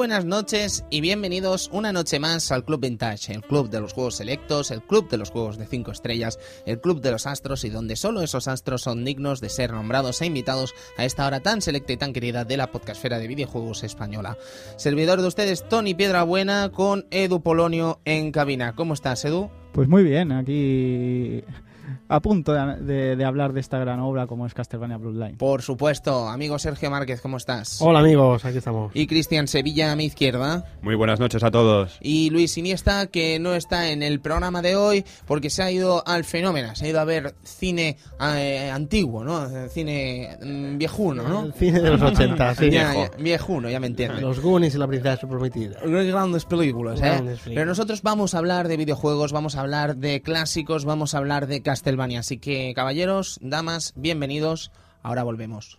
Buenas noches y bienvenidos una noche más al Club Vintage, el club de los juegos selectos, el club de los juegos de 5 estrellas, el club de los astros y donde solo esos astros son dignos de ser nombrados e invitados a esta hora tan selecta y tan querida de la podcastfera de videojuegos española. Servidor de ustedes, Tony Piedrabuena, con Edu Polonio en cabina. ¿Cómo estás, Edu? Pues muy bien, aquí a punto de, de- de hablar de esta gran obra como es Castlevania Bloodline. Por supuesto, amigo Sergio Márquez, ¿cómo estás? Hola amigos, aquí estamos. Y Cristian Sevilla a mi izquierda. Muy buenas noches a todos. Y Luis Iniesta, que no está en el programa de hoy porque se ha ido al fenómeno, se ha ido a ver cine eh, antiguo, ¿no? Cine mm, viejuno, ¿no? El cine de los 80, sí. Ya, ya, viejuno, ya me entiendes. Los Goonies y la princesa prometida. Grandes películas, ¿eh? Grandes películas. Pero nosotros vamos a hablar de videojuegos, vamos a hablar de clásicos, vamos a hablar de Castlevania. Así que, caballeros, damas, bienvenidos. Ahora volvemos.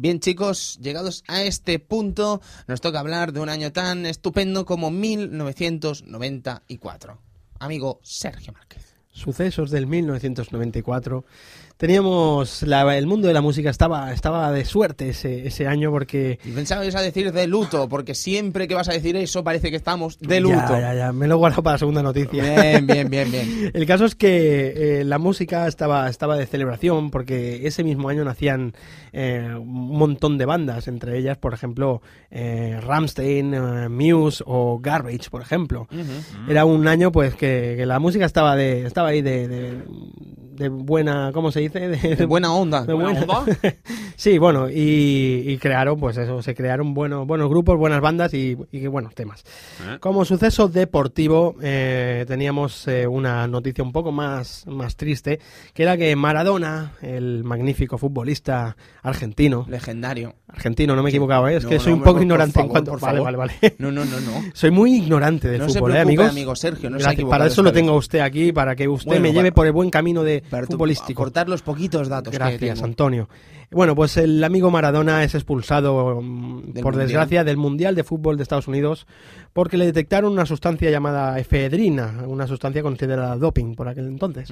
Bien chicos, llegados a este punto, nos toca hablar de un año tan estupendo como 1994. Amigo Sergio Márquez. Sucesos del 1994. Teníamos la- el mundo de la música estaba estaba de suerte ese, ese año porque Y pensaba que ibas a decir de luto, porque siempre que vas a decir eso parece que estamos de luto. Ya, ya, ya, me lo he guardado para la segunda noticia. Bien, bien, bien, bien. El caso es que eh, la música estaba, estaba de celebración porque ese mismo año nacían eh, un montón de bandas, entre ellas, por ejemplo, eh, Rammstein, eh, Muse o Garbage, por ejemplo. Era un año pues que, que la música estaba de estaba ahí de, de, de buena, ¿cómo se dice? De, De buena onda. de buena- sí, bueno, y, y crearon, pues eso, se crearon buenos, buenos grupos, buenas bandas y, y buenos temas. ¿Eh? Como suceso deportivo, eh, teníamos eh, una noticia un poco más, más triste, que era que Maradona, el magnífico futbolista argentino, Legendario. argentino, no me he equivocado, ¿eh? es No, que no, soy un poco ignorante en favor, cuanto... por Vale, favor. vale, vale. No, no, no, no. Soy muy ignorante de No se fútbol, ¿eh, preocupe, amigos? amigo Sergio, no se ha Para eso lo tengo a usted aquí, para que usted Bueno, me lleve para- por el buen camino de futbolístico. cortar los poquitos datos que Gracias, tengo. Antonio. Bueno, pues el amigo Maradona es expulsado, mm, Del por Mundial. desgracia, del Mundial de Fútbol de Estados Unidos porque le detectaron una sustancia llamada efedrina, una sustancia considerada doping por aquel entonces.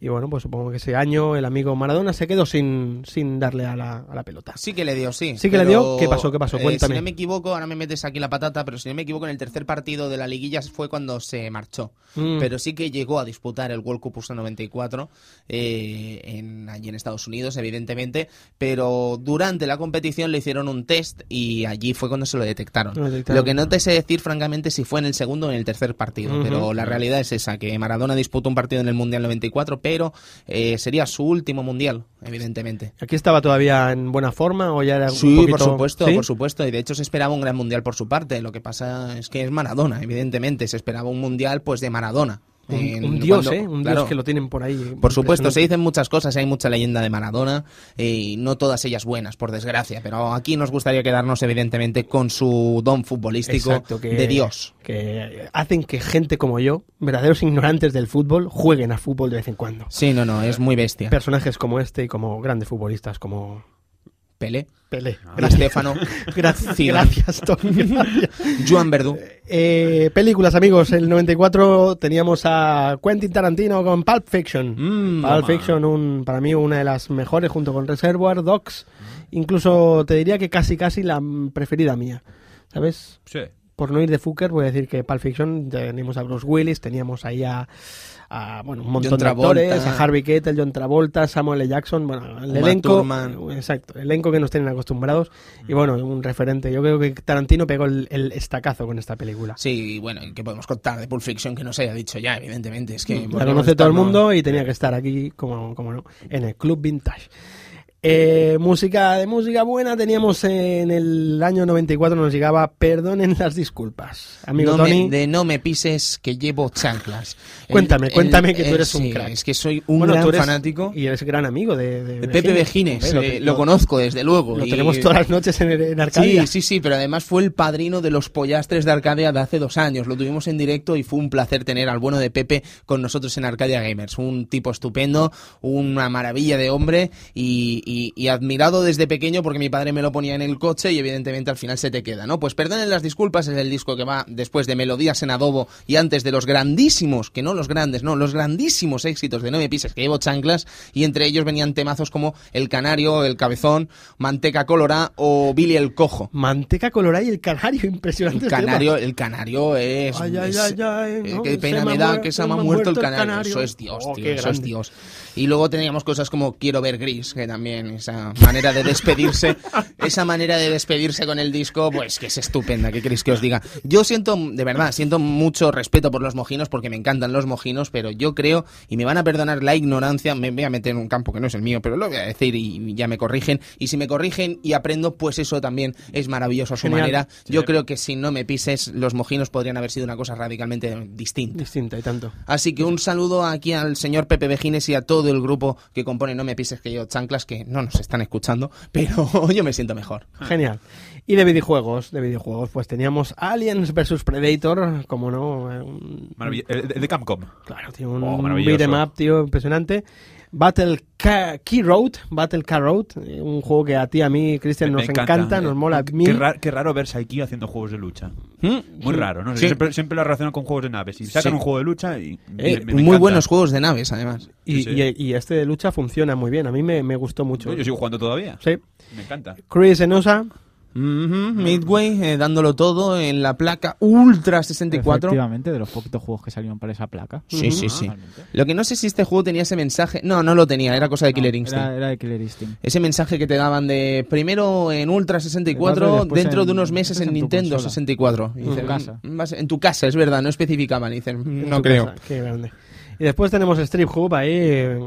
Y bueno, pues supongo que ese año el amigo Maradona se quedó sin, sin darle a la, a la pelota. Sí que le dio, sí. Sí que le dio. ¿Qué pasó? ¿Qué pasó? eh, Cuéntame. si no me equivoco, ahora me metes aquí la patata, pero si no me equivoco, en el tercer partido de la liguilla fue cuando se marchó. Mm. Pero sí que llegó a disputar el World Cup USA 94 eh, en, allí en Estados Unidos, evidentemente. Pero durante la competición le hicieron un test y allí fue cuando se lo detectaron. Lo detectaron. Lo que no te sé decir, francamente, si fue en el segundo o en el tercer partido. Pero la realidad es esa, que Maradona disputó un partido en el Mundial 94, pero eh, sería su último Mundial, evidentemente. ¿Aquí estaba todavía en buena forma o ya era un Sí, poquito... por supuesto, ¿Sí? por supuesto. Y de hecho se esperaba un gran mundial por su parte. Lo que pasa es que es Maradona, evidentemente. Se esperaba un mundial pues de Maradona. Un, dios, cuando- ¿eh? Un claro, dios que lo tienen por ahí. Por supuesto, se dicen muchas cosas, hay mucha leyenda de Maradona eh, y no todas ellas buenas, por desgracia. Pero aquí nos gustaría quedarnos, evidentemente, con su don futbolístico Exacto, que- de Dios. que hacen que gente como yo, verdaderos ignorantes del fútbol, jueguen a fútbol de vez en cuando. Sí, no, no, es muy bestia. Personajes como este y como grandes futbolistas como Pelé, Pelé. Di Stéfano, Gracias, gracias, Tony. gracias. Joan Verdú. Eh, películas, amigos. El 94 teníamos a Quentin Tarantino con Pulp Fiction. Mm, Pulp toma. Fiction, un, para mí, una de las mejores junto con Reservoir Dogs. Incluso te diría que casi, casi la preferida mía. ¿Sabes? Sí. por no ir de Fucker, voy a decir que Pulp Fiction teníamos a Bruce Willis, teníamos ahí a, a, bueno, un montón de actores, a Harvey Keitel, John Travolta, Samuel L. Jackson, bueno, el Uma elenco, Thurman. exacto, el elenco que nos tienen acostumbrados y bueno, un referente. Yo creo que Tarantino pegó el, el estacazo con esta película. Sí, bueno, ¿qué podemos contar de Pulp Fiction que no se haya dicho ya, evidentemente? Es que La podríamos conoce todo el mundo y tenía que estar aquí, como, como no, en el Club Vintage. Eh, música de música buena teníamos en el año 94 nos llegaba Perdonen las disculpas. Amigo no Tony, me, de no me pises que llevo chanclas. El- Cuéntame, el- cuéntame que tú el- eres un crack. Es que soy un Bueno, gran tú eres- fanático y eres gran amigo de, de, de Pepe Vejines. Eh, lo, conozco desde luego. Lo y- tenemos todas las noches en, en Arcadia. Sí, sí, sí, pero además fue el padrino de los pollastres de Arcadia de hace dos años. Lo tuvimos en directo y fue un placer tener al bueno de Pepe con nosotros en Arcadia Gamers. Un tipo estupendo, una maravilla de hombre y, y- y admirado desde pequeño porque mi padre me lo ponía en el coche y evidentemente al final se te queda, ¿no? Pues perdonen las disculpas, es el disco que va después de Melodías en Adobo y antes de los grandísimos, que no los grandes, no, los grandísimos éxitos de No me pises que llevo chanclas y entre ellos venían temazos como El Canario, El Cabezón, Manteca Colorá o Billy el Cojo. Manteca colorada y el canario, impresionante. El canario, el canario es. Ay, ay, es- ay, ay, eh, ¿no? Qué pena me da que se me ha muerto el canario. canario. Eso es Dios, Oh, tío. Eso es. Dios. Y luego teníamos cosas como Quiero ver gris, que también esa manera de despedirse, esa manera de despedirse con el disco, pues que es estupenda, ¿qué queréis que os diga? Yo siento, de verdad, siento mucho respeto por los mojinos porque me encantan los mojinos, pero yo creo, y me van a perdonar la ignorancia, me voy a meter en un campo que no es el mío, pero lo voy a decir y ya me corrigen. Y si me corrigen y aprendo, pues eso también es maravilloso a su Genial. manera. Yo creo que si no me pises, los mojinos podrían haber sido una cosa radicalmente distinta. Distinta y tanto. Así que un saludo aquí al señor Pepe Vejines y a todo el grupo que compone No me pises que yo chanclas, que no nos están escuchando, pero yo me siento mejor. Genial. Y de videojuegos, de videojuegos, pues teníamos Aliens vs Predator, como no, eh, un- Maravilla- eh, de, Capcom. claro, tío, un Oh, maravilloso. beat'em up, tío, impresionante. Battle Ca- Key Road, Battle Car Road, eh, un juego que a ti, a mí, Cristian, nos encanta, eh, nos mola qué, mil. ra- qué raro ver Saiki haciendo juegos de lucha. ¿Mm? Muy raro, ¿no? Sí. Siempre, siempre lo relaciono con juegos de naves. Y sacan Sí. un juego de lucha y. Eh, me- me muy encanta. buenos juegos de naves, además. Y, y- y este de lucha funciona muy bien, a mí me, me gustó mucho. Yo sigo jugando todavía. Sí. Me encanta. Chris Enosa, Midway eh, dándolo todo en la placa Ultra 64. Efectivamente, de los poquitos juegos que salieron para esa placa. Sí, sí, sí. Realmente. Lo que no sé si este juego tenía ese mensaje. No, no lo tenía, era cosa de Killer Instinct. Era, era de Killer Instinct. Ese mensaje que te daban de primero en Ultra 64, Después dentro en- de unos meses en Nintendo consola. 64. Y En tu casa. "Mm, En tu casa, es verdad, no especificaban. Y dicen, en no creo. casa, Qué grande. Y después tenemos Strip Hub ahí. eh,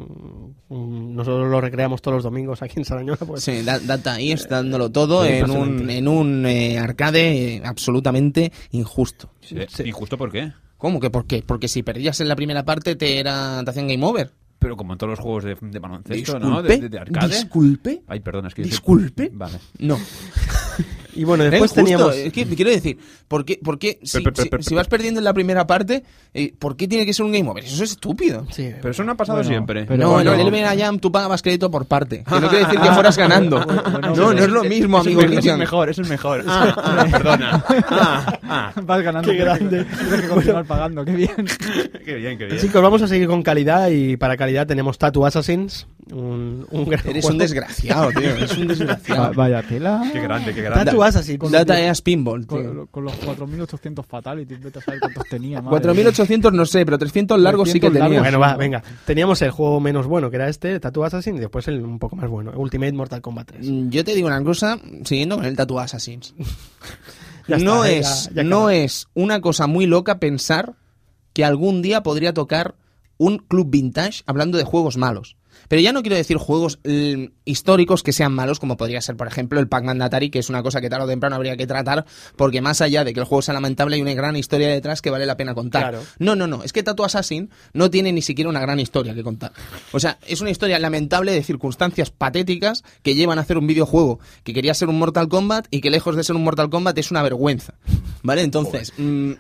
mm, Nosotros lo recreamos todos los domingos aquí en Sarañola. Pues. Sí, da- Data East dándolo todo Sí, en un, en un eh, arcade eh, absolutamente injusto. Eh, Sí. ¿Injusto por qué? ¿Cómo que por qué? Porque si perdías en la primera parte te, era, te hacían game over. Pero como en todos los juegos de, de baloncesto, Disculpe, ¿no? De, de- de arcade. disculpe. Ay, perdona, es que... Disculpe. Vale. No. Y bueno, Era después injusto, teníamos. Es que quiero decir, ¿por qué, por qué si, Pe- pe- si- pe- si vas perdiendo en la primera parte, eh, ¿por qué tiene que ser un game over? Eso es estúpido. Sí, Pero eso no ha pasado Bueno, siempre. pero no, bueno. en el Elven Jam tú pagabas crédito por parte. Que no quiere decir que fueras ganando. bueno, no, no es lo mismo, Eso amigo mejor, Eso es mejor, eso es mejor. Ah, ah, perdona. Ah, ah. Vas ganando. Qué grande. Tienes que continuar pagando, qué bien. Qué bien, qué bien. Chicos, vamos a seguir con calidad y para calidad tenemos Tattoo Assassins, un, un gran Eres juego. un desgraciado, tío. Eres un desgraciado. vaya tela. Qué grande, qué grande. Tattoo Assassins. Data EA Pinball, tío. Con, con los 4.800 fatalities, vete a saber cuántos tenía. madre 4800 no sé, pero 300 largos sí que 300 tenía. Bueno, va, venga. Teníamos el juego menos bueno, que era este, Tattoo Assassin, y después el un poco más bueno, Ultimate Mortal Kombat 3. Mm, Yo te digo una cosa, siguiendo con el Tattoo Assassins. Ya no está, es, ya no es una cosa muy loca pensar que algún día podría tocar un club vintage hablando de juegos malos. Pero ya no quiero decir juegos mm, históricos que sean malos, como podría ser, por ejemplo, el Pac-Man de Atari, que es una cosa que tarde o temprano habría que tratar, porque más allá de que el juego sea lamentable, hay una gran historia detrás que vale la pena contar. Claro. No, no, no. Es que Tattoo Assassin no tiene ni siquiera una gran historia que contar. O sea, es una historia lamentable de circunstancias patéticas que llevan a hacer un videojuego que quería ser un Mortal Kombat y que lejos de ser un Mortal Kombat es una vergüenza. ¿Vale? Entonces, mm,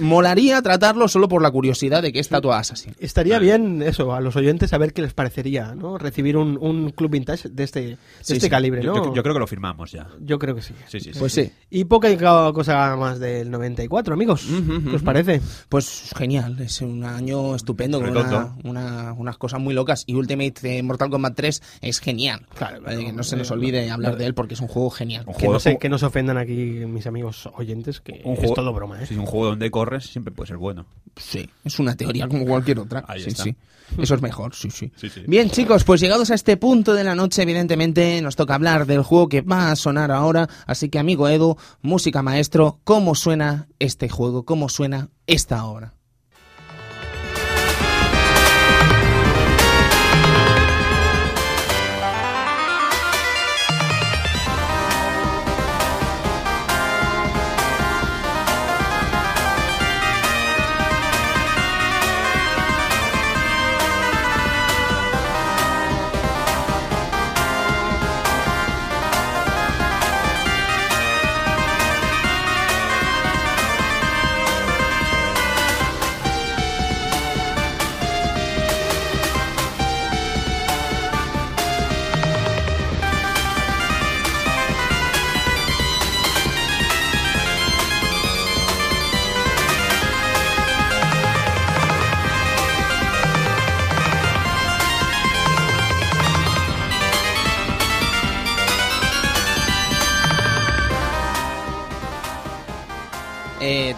molaría tratarlo solo por la curiosidad de que es Tattoo Assassin. Estaría bien eso, a los oyentes, a ver qué les parecería, ¿no? Recibir un, un club vintage de este, de Sí, este sí. calibre, Yo, ¿no? yo- yo creo que lo firmamos ya. Yo creo que sí. Sí, sí. Pues sí. Y poca cosa más del 94, amigos. Ujú, ¿Qué os parece? Pues genial, es un año estupendo con una, una- unas cosas muy locas y Ultimate eh, Mortal Kombat 3 es genial. Claro, que no se nos olvide hablar de él porque es un juego genial. Un Que juego- no, se, que no se ofendan aquí mis amigos oyentes, que un es juego- todo broma, ¿eh? Sí, un juego donde corres siempre puede ser bueno. Sí, es una teoría como cualquier otra. Ahí sí, está. sí. Eso es mejor, sí, sí. Sí, sí. Bien, chicos, pues llegados a este punto de la noche, evidentemente nos toca hablar del juego que va a sonar ahora. Así que, amigo Edu, música maestro, ¿cómo suena este juego? ¿Cómo suena esta obra?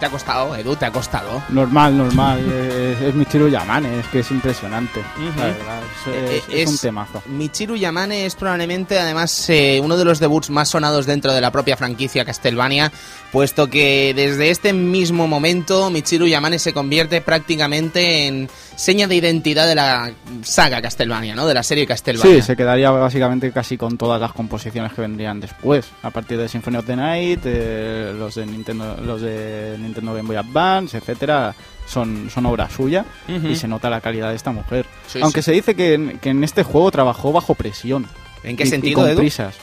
¿Te ha costado, Edu? ¿Te ha costado? Normal, normal. es, es Michiru Yamane, es que es impresionante. La verdad, es, Eh, es- es un temazo. Michiru Yamane es probablemente, además, eh, uno de los debuts más sonados dentro de la propia franquicia Castlevania, puesto que desde este mismo momento Michiru Yamane se convierte prácticamente en seña de identidad de la saga Castlevania, ¿no? De la serie Castlevania. Sí, se quedaría básicamente casi con todas las composiciones que vendrían después. A partir de Symphony of the Night, eh, los de Nintendo, los de Nintendo Game Boy Advance, etcétera, son, son obra suya y se nota la calidad de esta mujer. Sí, Aunque sí. se dice que en, que en este juego trabajó bajo presión. ¿En qué y- y sentido, con Edu? prisas.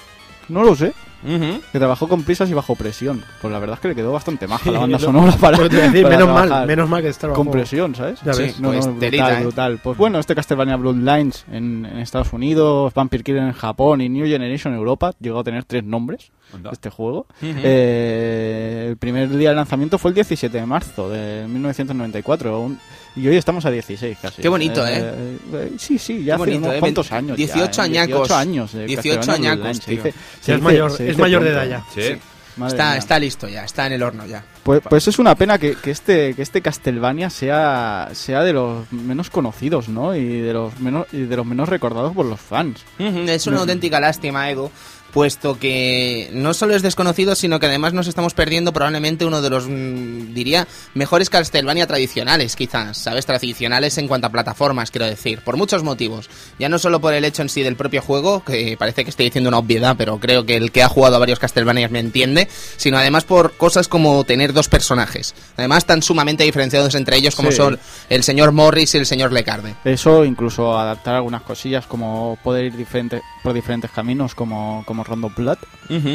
No lo sé. Que trabajó con prisas y bajo presión. Pues la verdad es que le quedó bastante maja la banda sonora para, decir, menos mal, menos mal que está con presión, ¿sabes? Ya Sí. ves. No, Pues no, ¿eh? brutal. Pues bueno, este Castlevania Bloodlines en, en Estados Unidos, Vampire Killer en Japón y New Generation en Europa llegó a tener tres nombres Anda. este juego. Ujú. Eh, el primer día de lanzamiento fue el 17 de marzo de 1994 un- y hoy estamos a 16 casi. Qué bonito, eh, sí, sí, ya Qué hace bonito, unos ¿eh? cuantos años. 18 ya, ¿eh? añacos. 18 años. de 18 Castlevania añacos, se dice- Sí, se es dice- mayor, se es mayor de edad ya. Sí. Madre Está, está listo ya, está en el horno ya. Pues, pues es una pena que, que este que este Castlevania sea sea de los menos conocidos, ¿no? Y de los menos y de los menos recordados por los fans. Es una No. auténtica lástima, Edu, puesto que no solo es desconocido, sino que además nos estamos perdiendo probablemente uno de los, mm, diría, mejores Castlevania tradicionales, quizás, ¿sabes? Tradicionales en cuanto a plataformas, quiero decir, por muchos motivos. Ya no solo por el hecho en sí del propio juego, que parece que estoy diciendo una obviedad, pero creo que el que ha jugado a varios Castlevanias me entiende, sino además por cosas como tener dos personajes, además tan sumamente diferenciados entre ellos como Sí. son el señor Morris y el señor Lecarde. Eso, incluso adaptar algunas cosillas como poder ir diferente, por diferentes caminos como, como Rondo Blood,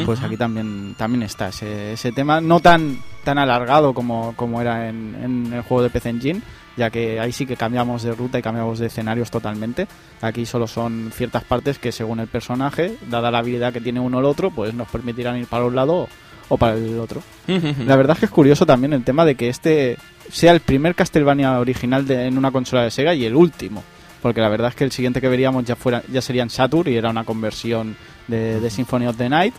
pues aquí también también está ese, ese tema, no tan tan alargado como, como era en, en el juego de PC Engine, ya que ahí sí que cambiamos de ruta y cambiamos de escenarios totalmente. Aquí solo son ciertas partes que según el personaje, dada la habilidad que tiene uno o el otro, pues nos permitirán ir para un lado o para el otro. La verdad es que es curioso también el tema de que este sea el primer Castlevania original de- en una consola de Sega y el último. Porque la verdad es que el siguiente que veríamos ya fuera ya sería en Saturn y era una conversión de, Symphony of the Night.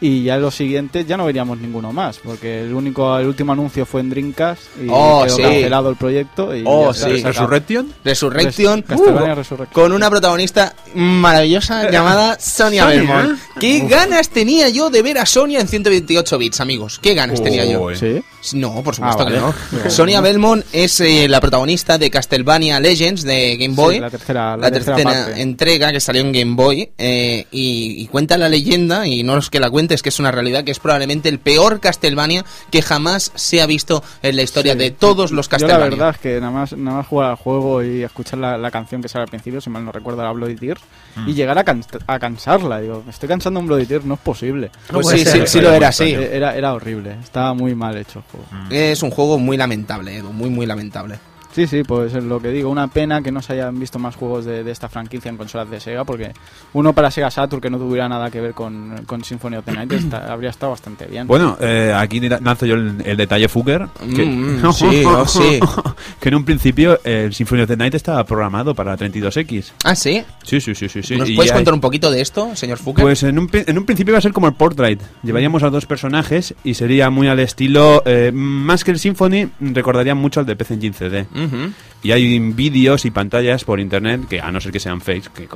Y ya en los siguientes ya no veríamos ninguno más, porque el único el último anuncio fue en Dreamcast y Oh, quedó sí. cancelado el proyecto. Y Oh, ya sí. ¿Resurrection? Resurrection, Castlevania uh, Resurrection. con una protagonista maravillosa llamada Sonia Belmont. ¿Qué ganas tenía yo de ver a Sonia en 128 bits, amigos? ¿Qué ganas tenía yo? Sí. No, por supuesto Ah, vale. que no. Sonia Belmont es eh, la protagonista de Castlevania Legends de Game Boy. Sí, la tercera, la la tercera tercera parte. entrega que salió en Game Boy eh, y, y cuenta la leyenda, y no es que la cuente, es que es una realidad, que es probablemente el peor Castlevania que jamás se ha visto en la historia Sí. de todos los Yo Castlevania. la verdad es que nada más, nada más jugar al juego y escuchar la, la canción que sale al principio, si mal no recuerdo, la Bloody Tears, Mm. y llegar a, can- a cansarla. Digo, me estoy cansando un Bloody Tears, no es posible. Pues sí, sí, sí lo era, sí. Era, era horrible, estaba muy mal hecho el juego. Es un juego muy lamentable, Edu, muy, muy lamentable. Sí, sí, pues es lo que digo. Una pena que no se hayan visto más juegos de, de esta franquicia en consolas de Sega, porque uno para Sega Saturn que no tuviera nada que ver con, con Symphony of the Night está- habría estado bastante bien. Bueno, eh, aquí lanzo yo el, el detalle Fugger. Que, Mm, mm, sí, oh, sí. que en un principio el Symphony of the Night estaba programado para la 32X. Ah, sí. Sí, sí, sí, sí. sí. ¿Nos Y puedes hay- contar un poquito de esto, señor Fuker? Pues en un, en un principio iba a ser como el Portrait. Llevaríamos a dos personajes y sería muy al estilo. eh, más que el Symphony, recordaría mucho al de PC Engine CD. Ujú. Y hay vídeos y pantallas por internet que, a no ser que sean fakes, que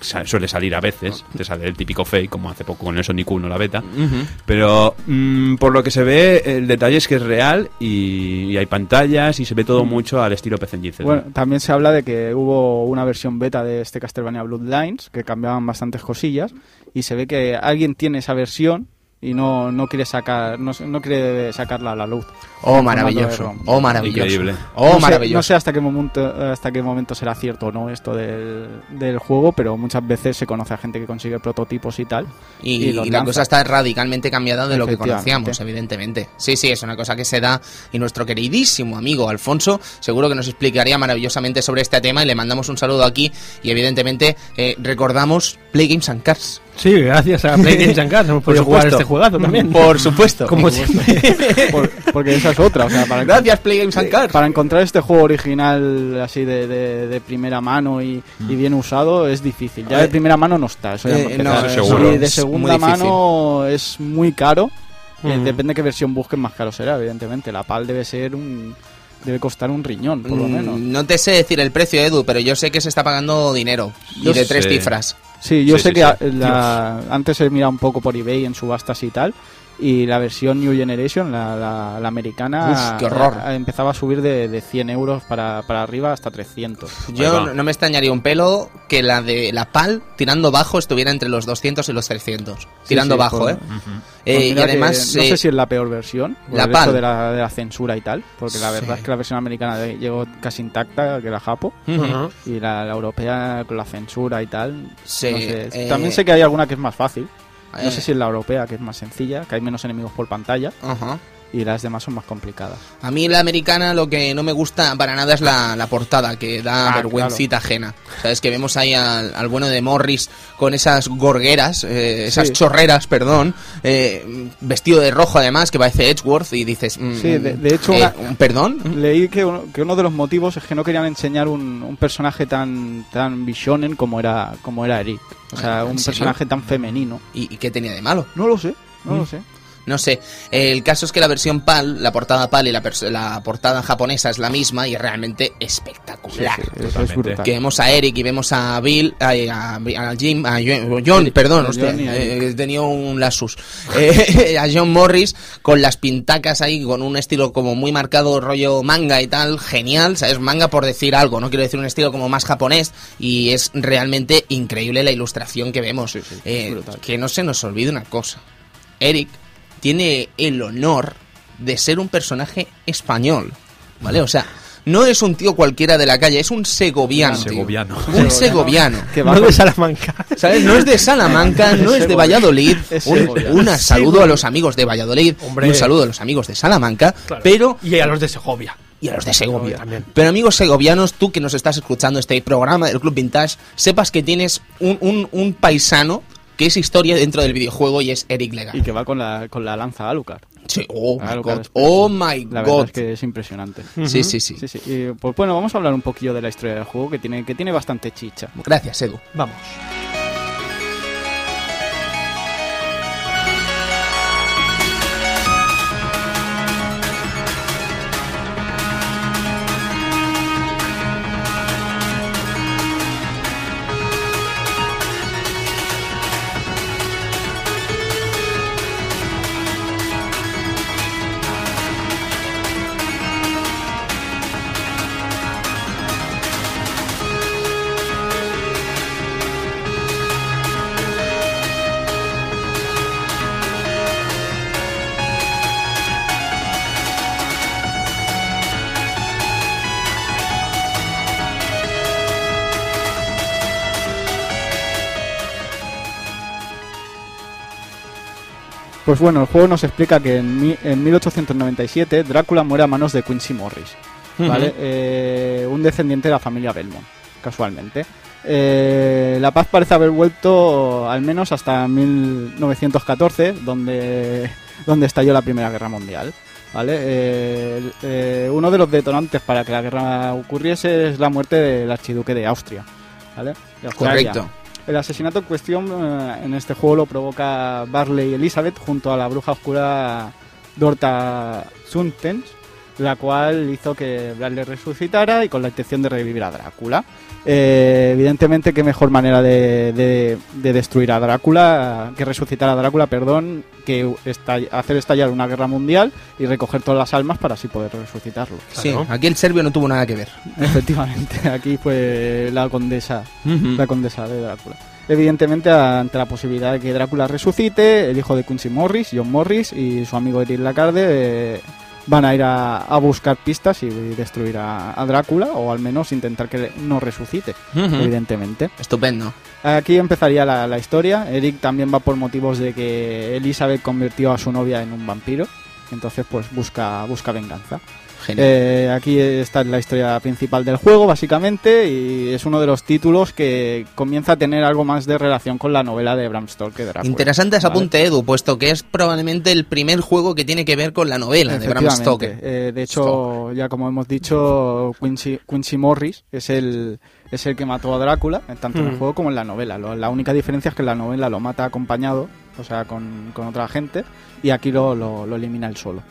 suele salir a veces, te sale el típico fake, como hace poco con el Sonic 1, la beta. Ujú. Pero mm, por lo que se ve, el detalle es que es real y, y hay pantallas y se ve todo mucho al estilo PC Engine. Bueno, también se habla de que hubo una versión beta de este Castlevania Bloodlines que cambiaban bastantes cosillas y se ve que alguien tiene esa versión y no, no quiere sacar no, no quiere sacarla a la luz. Oh, maravilloso. Oh, maravilloso. Increíble. Oh, no sé, maravilloso. no sé hasta qué momento hasta qué momento será cierto o no esto del, del juego, pero muchas veces se conoce a gente que consigue prototipos y tal. Y, y los y la cosa está radicalmente cambiada de lo que conocíamos, evidentemente. Sí, sí, es una cosa que se da y nuestro queridísimo amigo Alfonso seguro que nos explicaría maravillosamente sobre este tema y le mandamos un saludo aquí y evidentemente eh, recordamos Play Games and Cars. Sí, gracias a Play Games and hemos podido jugar supuesto. este juegazo también. Por supuesto. Como siempre. Por- porque esa es otra, o sea, para, Gracias Play Games and Cars. para encontrar este juego original así de, de- de primera mano y, y bien usado es difícil. Ya Eh, de primera mano no está, eso ya eh, no, eso seguro. Y de segunda mano es muy caro Eh, Mm. depende qué versión busquen, más caro será, evidentemente. La PAL debe ser un. Debe costar un riñón, por lo Mm, menos. No te sé decir el precio, Edu, pero yo sé que se está pagando dinero. Y de tres sé. cifras. Sí, yo Sí, sé sí, que sí. a- la- antes he mirado un poco por eBay en subastas y tal. Y la versión New Generation, la, la- la americana, Uf, qué horror. eh, empezaba a subir de, de 100 euros para, para arriba hasta 300. Yo no- me extrañaría un pelo que la de la PAL, tirando bajo, estuviera entre los 200 y los 300. Tirando sí, bajo, pues- ¿eh? Eh, Pues y mira que además... no eh, sé si es la peor versión, por la el hecho PAL. de la, de la censura y tal, porque la verdad Sí. es que la versión americana de- llegó casi intacta que la Japo. Y la, la europea con la censura y tal. Sí, no sé. eh, También sé que hay alguna que es más fácil. No sé si es la europea, que es más sencilla, que hay menos enemigos por pantalla. Ajá. Y las demás son más complicadas. A mí la americana lo que no me gusta para nada es la, la portada, que da Ah, vergüencita ajena. Sabes que vemos ahí al, al bueno de Morris con esas gorgueras, eh, esas Sí. chorreras, perdón, eh, vestido de rojo además, que parece Edgeworth, y dices... mm, Sí, de- de hecho, eh, una- ¿un ¿Perdón? Leí que uno, que uno de los motivos es que no querían enseñar un, un personaje tan tan bishonen como era como era Eric. O sea, Ah, ¿en un serio? personaje tan femenino. ¿Y, y qué tenía de malo? No lo sé, no Mm. lo sé. No sé, el caso es que la versión PAL, la portada PAL y la, la portada japonesa es la misma y es realmente espectacular. Sí, sí, es. Que vemos a Eric y vemos a Bill, a, a- a Jim, a John, John, perdón, hostia, eh, he tenido un lasus. Eh, a John Morris con las pintacas ahí, con un estilo como muy marcado, rollo manga y tal, genial, ¿sabes? Manga por decir algo, no quiero decir un estilo como más japonés y es realmente increíble la ilustración que vemos. Eh, brutal. que no se nos olvide una cosa. Eric tiene el honor de ser un personaje español, ¿vale? O sea, no es un tío cualquiera de la calle, es un segoviano. tío. Segoviano. Un segoviano. Que va No de Salamanca. ¿Sabes? No es de Salamanca, no es de Valladolid. Un, un saludo a los amigos de Valladolid, Hombre. y un saludo a los amigos de Salamanca, Claro. pero Y a los de Segovia. y a los de Segovia. También. Pero amigos segovianos, tú que nos estás escuchando este programa del Club Vintage, sepas que tienes un, un- un paisano que es historia dentro del videojuego y es Eric Lega. Y que va con la, con la lanza Alucard. Sí, oh my Alucard god, es- oh my La verdad god. es que es impresionante. Sí, sí, sí, Sí, sí. Y, pues bueno, vamos a hablar un poquillo de la historia del juego que tiene, que tiene bastante chicha. Gracias, Edu. Vamos. Pues bueno, el juego nos explica que en, mi- en 1897 Drácula muere a manos de Quincy Morris, ¿vale? Eh, un descendiente de la familia Belmont, casualmente. Eh, la paz parece haber vuelto al menos hasta 1914, donde, donde estalló la Primera Guerra Mundial. ¿Vale? Eh, eh, uno de los detonantes para que la guerra ocurriese es la muerte del archiduque de Austria. ¿vale? De. Correcto. El asesinato en cuestión eh, en este juego lo provoca Barley Elizabeth junto a la bruja oscura Dorta Suntens, la cual hizo que Bradley resucitara y con la intención de revivir a Drácula. Eh, evidentemente, qué mejor manera de, de- de destruir a Drácula, que resucitar a Drácula, perdón, que estall- hacer estallar una guerra mundial y recoger todas las almas para así poder resucitarlo. Sí, aquí el serbio no tuvo nada que ver. Efectivamente, aquí fue la condesa la condesa de Drácula. Evidentemente, ante la posibilidad de que Drácula resucite, el hijo de Quincy Morris, John Morris, y su amigo Eric Lacarde eh, van a ir a, a buscar pistas y destruir a, a Drácula, o al menos intentar que no resucite, evidentemente. Estupendo. Aquí empezaría la, la historia. Eric también va por motivos de que Elizabeth convirtió a su novia en un vampiro, entonces pues busca, busca venganza. Eh, aquí está la historia principal del juego, básicamente, y es uno de los títulos que comienza a tener algo más de relación con la novela de Bram Stoker. Drácula. Interesante ese Vale. apunte, Edu, puesto que es probablemente el primer juego que tiene que ver con la novela de Bram. Stoker. Eh, de hecho, ya como hemos dicho, Quincy, Quincy Morris es el, es el que mató a Drácula, tanto en el Mm. juego como en la novela. Lo- la única diferencia es que en la novela lo mata acompañado o sea, con, con otra gente, y aquí lo, lo, lo elimina él solo,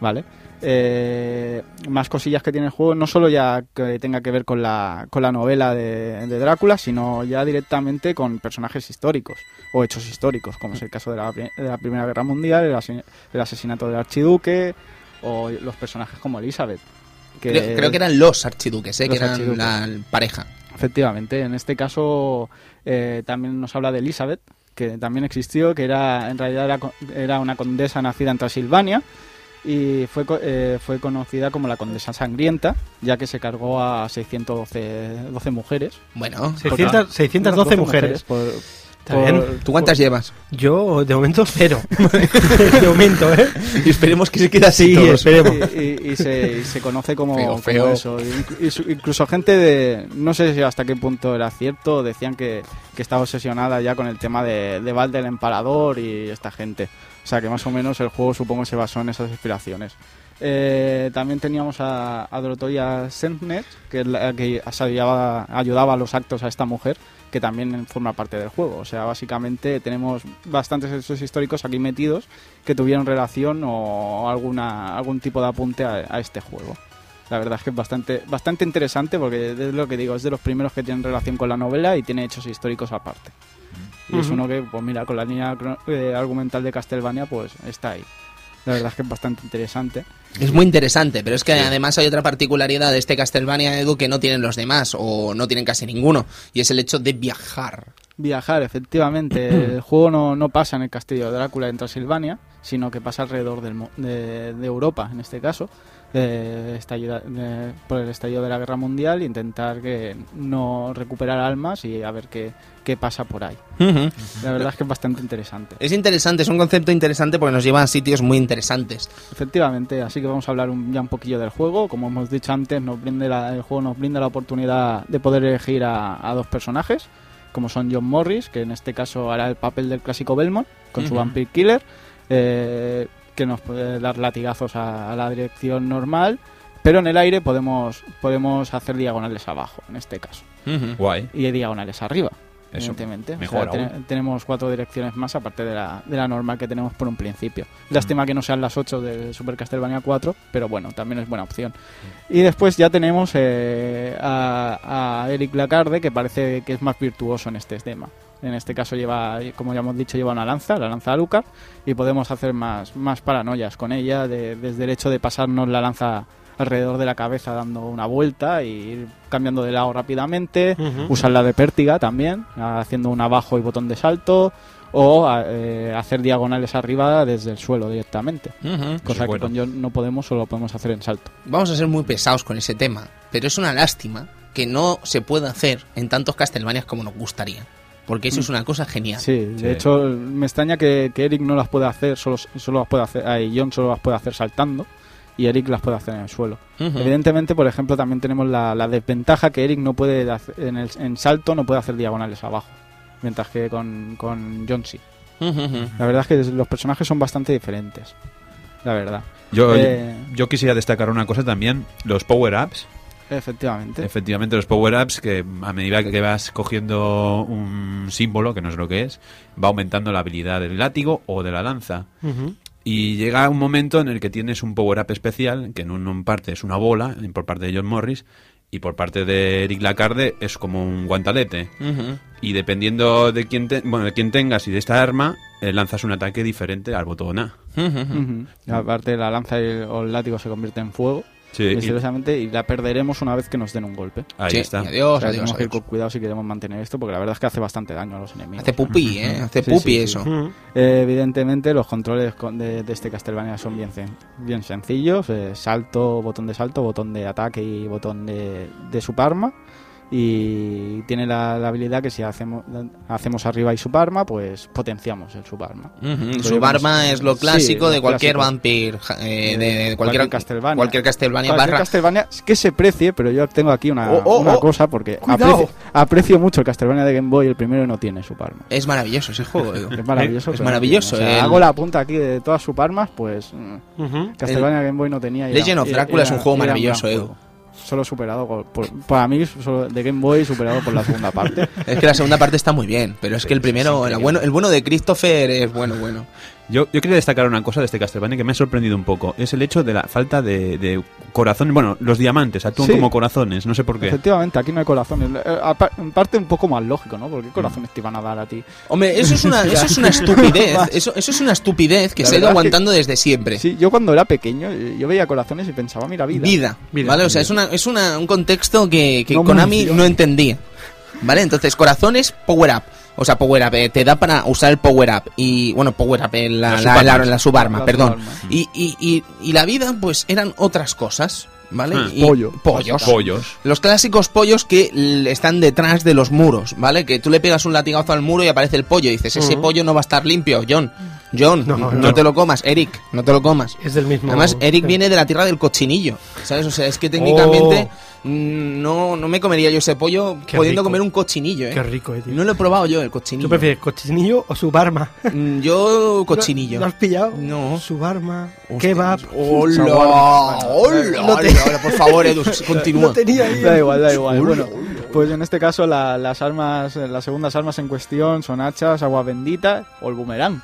¿vale? Eh, más cosillas que tiene el juego, no solo ya que tenga que ver con la, con la novela de, de Drácula, sino ya directamente con personajes históricos o hechos históricos, como es el caso de la, de la Primera Guerra Mundial, el, el asesinato del archiduque o los personajes como Elizabeth. que- Creo, creo que eran los archiduques, ¿eh? Los que eran archiduques. la pareja. Efectivamente, en este caso eh, también nos habla de Elizabeth, que también existió, que era en realidad era, era una condesa nacida en Transilvania y fue, co- eh, fue conocida como la condesa sangrienta, ya que se cargó a 612 12 mujeres. Bueno, 600 612 mujeres. por- Está por- bien. ¿tú cuántas llevas? Yo, de momento, cero. de momento, ¿eh? Y esperemos que se quede así Sí, todos. esperemos. y, y- y se, y se conoce como, Feo, como feo. eso. Incluso gente de. No sé si hasta qué punto era cierto, decían que, que estaba obsesionada ya con el tema de, de Val del Emparador y esta gente. O sea que más o menos el juego supongo se basó en esas inspiraciones. Eh, también teníamos a, a Dorotoya Sentnet, que es la que ayudaba, ayudaba a los actos a esta mujer, que también forma parte del juego. O sea, básicamente tenemos bastantes hechos históricos aquí metidos que tuvieron relación o alguna algún tipo de apunte a, a este juego. La verdad es que es bastante, bastante interesante porque es lo que digo, es de los primeros que tienen relación con la novela y tiene hechos históricos aparte. Y es uno que, pues mira, con la línea eh, argumental de Castlevania, pues está ahí. La verdad es que es bastante interesante. Es muy interesante, pero es que además hay otra particularidad de este Castlevania Edu que no tienen los demás o no tienen casi ninguno y es el hecho de viajar. Viajar, efectivamente. el juego no, no pasa en el castillo de Drácula en Transilvania, sino que pasa alrededor del, de, de Europa, en este caso, estallido- por el estallido de la Guerra Mundial, e intentar que no recuperar almas y a ver qué, qué pasa por ahí. La verdad es que es bastante interesante. Es interesante, es un concepto interesante porque nos lleva a sitios muy interesantes. Efectivamente, así que vamos a hablar un- ya un poquillo del juego. Como hemos dicho antes, nos brinda la- el juego nos brinda la oportunidad de poder elegir a, a dos personajes, como son John Morris, que en este caso hará el papel del clásico Belmont, con su Ujú. Vampire Killer, eh, que nos puede dar latigazos a, a la dirección normal, pero en el aire podemos, podemos hacer diagonales abajo, en este caso, Guay. y diagonales arriba. Eso, evidentemente. O mejor ten- tenemos cuatro direcciones más aparte de la, de la normal que tenemos por un principio. Lástima que no sean las 8 de Super Castlevania 4, pero bueno, también es buena opción. Y después ya tenemos eh, a, a Eric Lacarde, que parece que es más virtuoso en este tema. En este caso lleva, como ya hemos dicho, lleva una lanza, la lanza Alucard, y podemos hacer más, más paranoias con ella, de- desde el hecho de pasarnos la lanza alrededor de la cabeza dando una vuelta y ir cambiando de lado rápidamente, Ujú. usarla de pértiga también, haciendo un abajo y botón de salto, o a- eh, hacer diagonales arriba desde el suelo directamente. Cosa que bueno. con John no podemos, solo podemos hacer en salto. Vamos a ser muy pesados con ese tema, pero es una lástima que no se pueda hacer en tantos Castlevanias como nos gustaría. Porque eso es una cosa genial. Sí, de Sí. hecho me extraña que, que Eric no las pueda hacer, solo, solo las puede hacer, ay, John solo las puede hacer saltando y Eric las puede hacer en el suelo. Ujú. Evidentemente, por ejemplo, también tenemos la, la desventaja que Eric no puede hacer- en, el, en salto no puede hacer diagonales abajo, mientras que con, con John sí. Ujú, ujú. La verdad es que los personajes son bastante diferentes. La verdad. Yo, Eh, yo quisiera destacar una cosa también, los power-ups. Efectivamente. Efectivamente, los power-ups que a medida que vas cogiendo un símbolo, que no es lo que es, va aumentando la habilidad del látigo o de la lanza. Y llega un momento en el que tienes un power-up especial, que en un parte es una bola, por parte de John Morris, y por parte de Eric Lacarde es como un guantalete. Y dependiendo de quién, te- bueno, de quién tengas y de esta arma, eh, lanzas un ataque diferente al botón A. Aparte, la lanza y el, o el látigo se convierte en fuego, Sí, y- misteriosamente, y la perderemos una vez que nos den un golpe. ahí Sí, está. y adiós, O sea, adiós, tenemos que ir con cuidado si queremos mantener esto, porque la verdad es que hace bastante daño a los enemigos. Hace pupí, ¿eh? Hace Sí, pupi sí, sí. eso. Eh, evidentemente, los controles con- de, de este Castlevania son bien, sen- bien sencillos: eh, salto, botón de salto, botón de ataque y botón de, de subarma. Y tiene la, la habilidad que si hacemos, hacemos arriba y subarma, pues potenciamos el subarma. Ujú. Pero Su yo barma no sé. es lo Sí, clásico lo de cualquier clásico. vampir, eh, de, de Eh, cualquier, Castlevania. Cualquier Castlevania Cualquier barra. Castlevania que se precie, pero yo tengo aquí una, Oh, oh, una oh. cosa porque aprecio, aprecio mucho el Castlevania de Game Boy, el primero y no tiene subarma. Es maravilloso ese juego. Es maravilloso. Es no maravilloso, tiene. O sea, el- Hago la punta aquí de todas sus armas, pues Ujú. Castlevania Game Boy no tenía. Legend era- of era- Drácula es un juego maravilloso, juego. Solo superado por, por- para mí solo de Game Boy superado por la segunda parte. Es que la segunda parte está muy bien, pero es que el primero, el bueno, el bueno de Christopher es bueno, bueno. Yo, yo quería destacar una cosa de este Castlevania que me ha sorprendido un poco. Es el hecho de la falta de, de corazones. Bueno, los diamantes actúan Sí. como corazones, no sé por qué. Efectivamente, aquí no hay corazones. Eh, En parte un poco más lógico, ¿no? Porque ¿qué corazones te iban a dar a ti? Hombre, eso es una, eso es una estupidez, eso, eso es una estupidez que La se ha ido verdad es que- aguantando desde siempre. Sí, yo cuando era pequeño, eh, yo veía corazones y pensaba, mira, vida. Vida, Vida. ¿vale? O sea, es, una, es una, un contexto que, que No Konami no entendía. ¿Vale? Entonces, corazones, power up. O sea, power up, eh, te da para usar el power up. Y, bueno, power up, eh, la, La la, subarma. la- la subarma, La perdón. subarma. Y, y, y, y la vida, pues, eran otras cosas, ¿vale? Ah. Y- Pollo. Pollos. Pollos. Los clásicos pollos que están detrás de los muros, ¿vale? Que tú le pegas un latigazo al muro y aparece el pollo y dices, ese Ujú. pollo no va a estar limpio, John. John, No, no, no. te lo comas. Eric, no te lo comas. Es del mismo. Además, Eric viene de la tierra del cochinillo, ¿sabes? O sea, es que técnicamente Oh. mm, no, no me comería yo ese pollo Qué pudiendo rico. comer un cochinillo, ¿eh? Qué rico, eh, tío. No lo he probado yo, el cochinillo. ¿Tú prefieres cochinillo o subarma? Mm, Yo, cochinillo. ¿Lo has pillado? No. Subarma, Hostia, kebab. ¡Hola! ¡Hola! No te- por favor, Edu, continúa. Tenía ahí. Da igual, da igual. Bueno, pues en este caso la- las armas, las segundas armas en cuestión son hachas, agua bendita o el boomerang.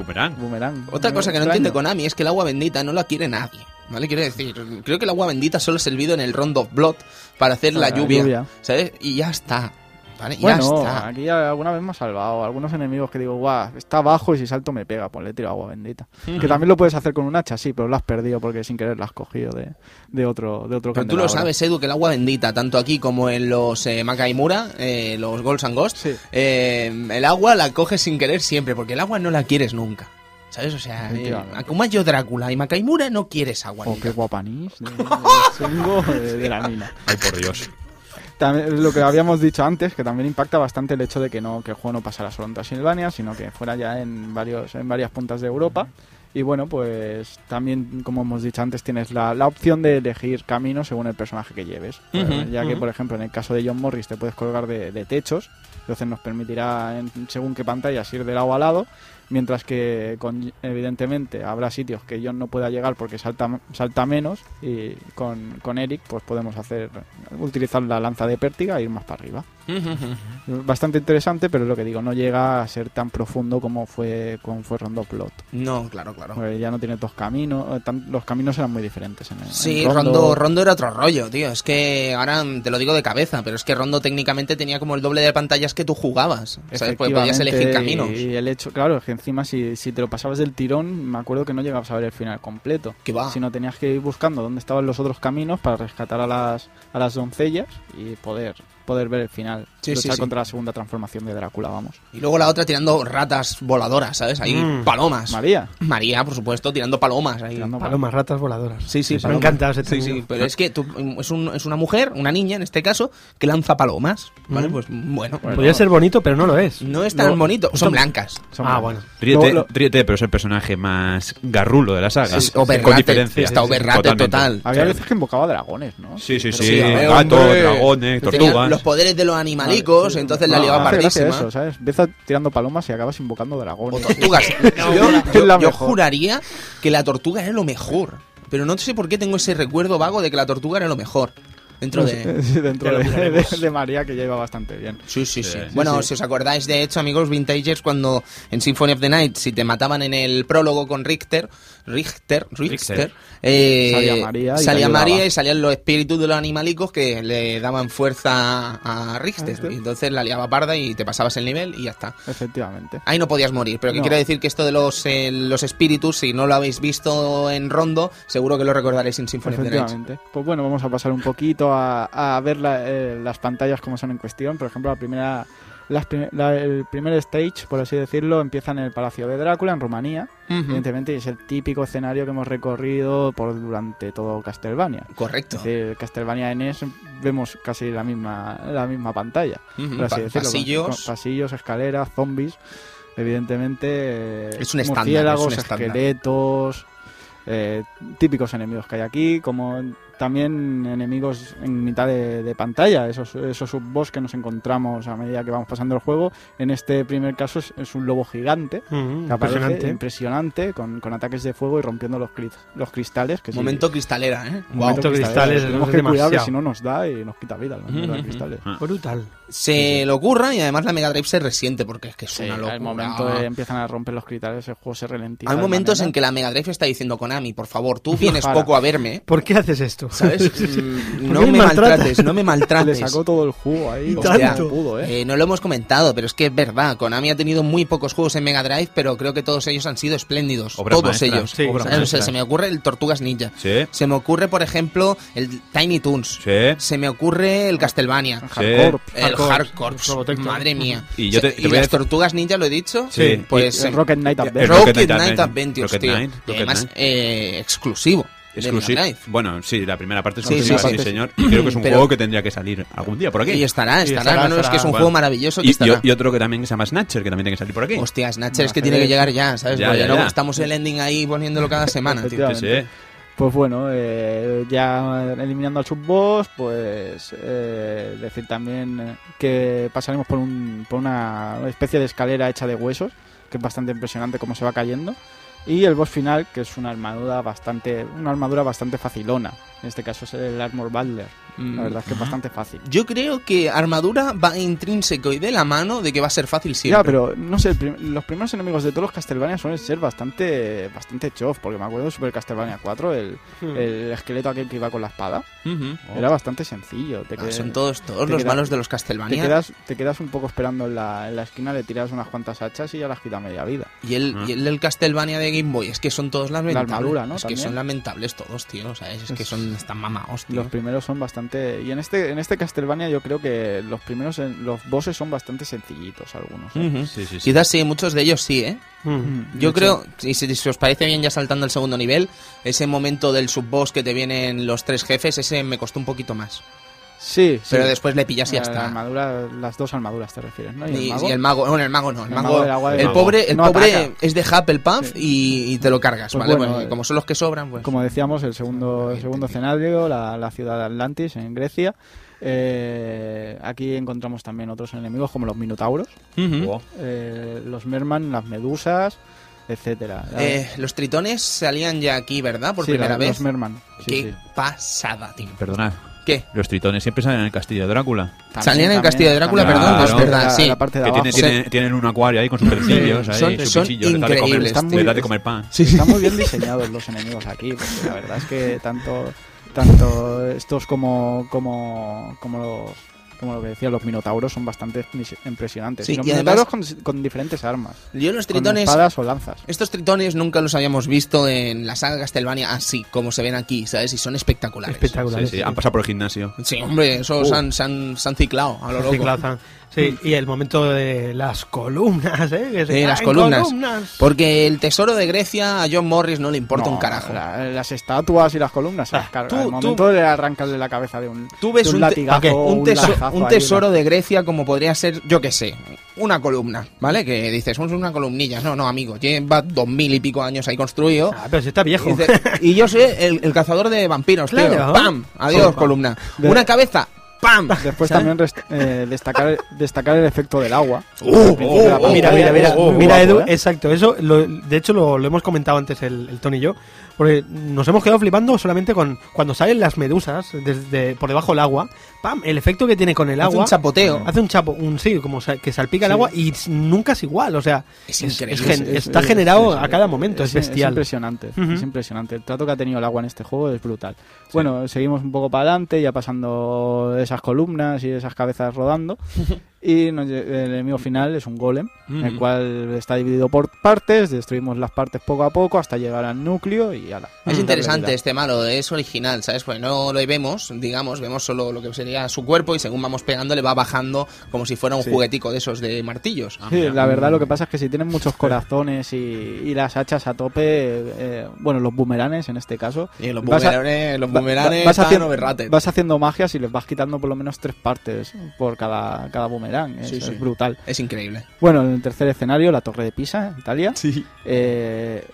Boomerang. Boomerang. Otra cosa que no extraño. entiende Konami es que el agua bendita no la quiere nadie. ¿Vale? Quiero decir, creo que el agua bendita solo ha servido en el Round of Blood para hacer la Para la lluvia, lluvia. ¿Sabes? Y ya está. ¿Vale? Ya Bueno, está. aquí ya alguna vez me ha salvado. Algunos enemigos que digo, guau, está abajo y si salto me pega, pues le tiro agua bendita. Que también lo puedes hacer con un hacha, sí, pero lo has perdido porque sin querer lo has cogido de, de otro de otro Pero tú lo sabes, Edu, que el agua bendita, tanto aquí como en los eh, Makaimura, eh, los Golds and Ghosts, Sí. eh, el agua la coges sin querer siempre, porque el agua no la quieres nunca. ¿Sabes? O sea, eh. Akuma yo Drácula y Makaimura no quieres agua. Oh, qué guapanís de, de- de la mina. Ay, por Dios. También, lo que habíamos dicho antes, que también impacta bastante el hecho de que no que el juego no pasara solo en Transilvania, sino que fuera ya en varios en varias puntas de Europa. Y bueno, pues también, como hemos dicho antes, tienes la, la opción de elegir caminos según el personaje que lleves. Pues, ya que, por ejemplo, en el caso de John Morris te puedes colgar de, de techos, entonces nos permitirá, en, según qué pantallas, ir de lado a lado. Mientras que, con, evidentemente, habrá sitios que John no pueda llegar porque salta, salta menos. Y con, con Eric, pues podemos hacer utilizar la lanza de pértiga e ir más para arriba. Bastante interesante, pero es lo que digo, no llega a ser tan profundo como fue con fue Rondo Plot. no, claro, claro. Porque ya no tiene dos caminos, eh, tan- los caminos eran muy diferentes. En el, Sí, en Rondo, Rondo era otro rollo, tío. Es que ahora te lo digo de cabeza, pero es que Rondo técnicamente tenía como el doble de pantallas que tú jugabas. ¿Sabes? Porque podías elegir caminos. Y el hecho, claro, es que encima si, si te lo pasabas del tirón, me acuerdo que no llegabas a ver el final completo. Que va. Sino tenías que ir buscando dónde estaban los otros caminos para rescatar a las, a las doncellas y poder, poder ver el final. Sí, sí, Luchar sí. contra la segunda transformación de Drácula, vamos. Y luego la otra tirando ratas voladoras, ¿sabes? Ahí, Mm. palomas. María. María, por supuesto, tirando palomas ahí. Tirando Palomas, ratas voladoras. Sí, sí, Me encantado ese Sí, término. sí, pero es que tú- es, un- es una mujer, una niña en este caso, que lanza palomas, ¿vale? Mm. Pues bueno, Podría ser bonito, pero no lo es. no es tan No, bonito, son blancas. Son Ah, bueno. Ríete, Lo- lo- ríete, pero es el personaje más garrulo de la saga. Es con diferencia. está overrate total. Había veces que invocaba dragones, ¿no? Sí, sí, sí. Gatos, dragones, tortugas. Los poderes de los animalicos, entonces la No, liaba gracia pardísima. eso, ¿sabes? Empieza tirando palomas y acabas invocando O dragones. tortugas. yo, juraría que la tortuga era lo mejor. Pero no sé por qué tengo ese recuerdo vago de que la tortuga era lo mejor. Dentro de... sí, dentro de, miraremos. de- de María, que ya iba bastante bien. Sí, sí, sí. Sí, bueno, sí. si os acordáis, de hecho, amigos vintagers, cuando en Symphony of the Night, si te mataban en el prólogo con Richter, Richter, Richter, Richter. eh, Salía María y te salía ayudaba. María y salían los espíritus de los animalicos que le daban fuerza a Richter. Y entonces la liaba parda y te pasabas el nivel y ya está. Efectivamente. Ahí no podías morir, pero que No. quiero decir que esto de los, eh, los espíritus, si no lo habéis visto en Rondo, seguro que lo recordaréis en Symphony of the. Pues bueno, vamos a pasar un poquito a, a ver la- eh, las pantallas como son en cuestión. Por ejemplo, la primera, las prim- la- el primer stage, por así decirlo, empieza en el Palacio de Drácula, en Rumanía. Ujú. Evidentemente, y es el típico escenario que hemos recorrido por durante todo Castlevania. Correcto. Es decir, Castlevania NES vemos casi la misma, la misma pantalla. Ujú. por así Pa- decirlo, con- pasillos. con pasillos, escaleras, zombies. Evidentemente, Es un estándar, murciélagos, es un estándar. esqueletos, eh, típicos enemigos que hay aquí. Como también enemigos en mitad de, de pantalla, esos, esos subboss que nos encontramos a medida que vamos pasando el juego. En este primer caso es, es un lobo gigante Mm, que aparece impresionante. impresionante, con, con ataques de fuego y rompiendo los, cri- los cristales. Que sí- Momento cristalera, ¿eh? Guau. momento cristales, Tenemos que cuidar que si no nos da y nos quita vida cristales. Ah. Brutal. Se lo ocurra y además la Mega Drive se resiente porque es que es Sí, una locura. al momento de empiezan a romper los cristales, el juego se ralentiza. Hay momentos en que la Mega Drive está diciendo Konami, por favor, tú vienes poco a verme, ¿Por qué haces esto? Mm, ¿Por no me maltrates, no me Le maltrates. sacó todo el jugo ahí. Y como tanto. pudo, ¿eh? Eh, no lo hemos comentado, pero es que es verdad. Konami ha tenido muy pocos juegos en Mega Drive, pero creo que todos ellos han sido espléndidos. Todos ellos. se me ocurre el Tortugas Ninja. Sí, Se me ocurre, por ejemplo, el Tiny Toons. sí. Se me ocurre el Castlevania. Hardcore. El Hardcore. Madre mía. Y yo te- te a las Tortugas Ninja, ¿lo he dicho? Sí. Pues Y el Rocket Knight Adventure. Rocket, Rocket Knight, Adventures, Rocket. Knight, y además eh, exclusivo. Bueno, sí, la primera parte es Sí, exclusiva, sí, sí, sí. señor. Y creo que es un Pero- juego que tendría que salir algún día por aquí. Y estará, Y estará. estará, es que es un estará. juego maravilloso que Y, estará. y- y otro que también se llama Snatcher, que también tiene que salir por aquí. Hostia, Snatcher es que tiene que llegar ya, ¿sabes? Ya, Porque ya, no, ya. estamos el ending ahí poniéndolo cada semana, tío. Sí, sí. Pues bueno, eh, ya eliminando al subboss, pues eh, decir también que pasaremos por, un, por una especie de escalera hecha de huesos, que es bastante impresionante cómo se va cayendo. Y el boss final, que es una armadura bastante, una armadura bastante facilona. En este caso es el Armor Butler. La verdad es que es bastante fácil. Yo creo que armadura va intrínseco y de la mano de que va a ser fácil siempre. Ya, pero no sé, prim- los primeros enemigos de todos los Castlevania suelen ser bastante bastante chof, porque me acuerdo de Super Castlevania 4, el, Hmm. el esqueleto aquel que iba con la espada, Ujú. era bastante sencillo. Te Ah, son todos, todos te los malos de los te Castlevania. quedas, te quedas un poco esperando en la, en la esquina, le tiras unas cuantas hachas y ya las quita media vida. Y el, Ah. y el del Castlevania de Game Boy, es que son todos lamentables. armadura, ¿no? Es que También. son lamentables todos, tío. ¿sabes? Es que Es- son, están mamados, tío. Los primeros son bastante... Y en este en este Castlevania yo creo que los primeros, los bosses son bastante sencillitos algunos. ¿eh? Sí, sí, sí. Quizás sí, muchos de ellos sí, ¿eh? Yo creo, y si, si os parece bien ya saltando al segundo nivel, ese momento del subboss que te vienen los tres jefes, ese me costó un poquito más. Sí, sí. Pero después le pillas y ya La- La está. armadura, las dos armaduras te refieres, ¿no? Y, ¿Y el mago? y el mago, bueno, el mago no, el, El mago, mago el mago. pobre, el No pobre ataca. es de Hufflepuff Sí. y, y te lo cargas, Pues ¿vale? bueno, como son los que sobran, pues. Como decíamos, el segundo, el segundo escenario, la, la ciudad de Atlantis, en Grecia. Eh, aquí encontramos también otros enemigos como los minotauros, eh, los merman, las medusas, etcétera. Eh, los tritones salían ya aquí, ¿verdad? Por Sí, primera la- vez. Los merman. sí, Qué sí. pasada, tío. Perdonad. ¿Qué? Los tritones siempre salen en el castillo de Drácula. También- Salían en el Castillo de Drácula, también- perdón, es claro, verdad, la- sí. La parte de Que abajo. tiene, tiene- tienen un acuario ahí con sus pececillos, ahí, Son- su son comer, increíbles, muy- da de comer pan. Están muy bien diseñados los enemigos aquí, porque la verdad es que tanto, tanto estos como, como, como los como lo que decía, los minotauros son bastante impresionantes. Sí, y los y minotauros además- con, con diferentes armas. Yo los Con tritones. espadas o lanzas. Estos tritones nunca los habíamos visto en la saga Castlevania así, como se ven aquí, ¿sabes? Y son espectaculares. Sí, Espectacular. sí, han pasado por el gimnasio. Sí, hombre, esos Uh. se, han, se, han, se han ciclado a lo loco. Ciclazan. Sí, y el momento de las columnas, ¿eh? Que se Sí, las columnas. Porque el tesoro de Grecia a John Morris no le importa No, un carajo. la- las estatuas y las columnas Ah, tú- el tú- momento de arrancarle la cabeza de un, Tú ves de un, latigazo un, un teso- lanzazo un ahí, tesoro de Grecia como podría ser, yo qué sé, una columna, ¿vale? Que dices, somos una columnilla. No, no, amigo, lleva dos mil y pico años ahí construido. Ah, pero si está viejo. Y, dice- y yo soy el, el cazador de vampiros, tío. ¡Pam! Adiós, Opa. columna. De- Una cabeza. ¡Pam! Después ¿Sabes? también eh, destacar, destacar el efecto del agua. Uh, la oh, oh, mira, mira, mira, mira, guapo, Edu, ¿eh? exacto, eso, lo- de hecho lo, lo hemos comentado antes el, el Tony y yo, porque nos hemos quedado flipando solamente con cuando salen las medusas desde por debajo del agua, pam, el efecto que tiene con el Hace agua, un chapoteo. hace un chapo, un sí, como que salpica el Sí. agua y nunca es igual, o sea, Es es- increíble. es Es- está es- generado es- a cada momento, es, Es bestial. impresionante, Ujú. es impresionante. El trato que ha tenido el agua en este juego es brutal. Bueno, seguimos un poco para adelante, ya pasando esas columnas y esas cabezas rodando. y nos el enemigo final es un golem, el cual está dividido por partes, destruimos las partes poco a poco hasta llegar al núcleo y ala. Es interesante este malo, es original, ¿sabes? Pues no lo vemos, digamos, vemos solo lo que sería su cuerpo y según vamos pegando le va bajando como si fuera un Sí. juguetico de esos de martillos. Ah, Sí, la verdad lo que pasa es que si tienen muchos corazones y, y las hachas a tope, eh, bueno, los boomeranes en este caso, Y los Vas a- boomeranes, los boomeranes vas haciendo, vas haciendo magias y les vas quitando por lo menos tres partes por cada, cada boomerang. Es, Sí, es sí. brutal. Es increíble. Bueno, en el tercer escenario, la Torre de Pisa, Italia. Sí. Eh,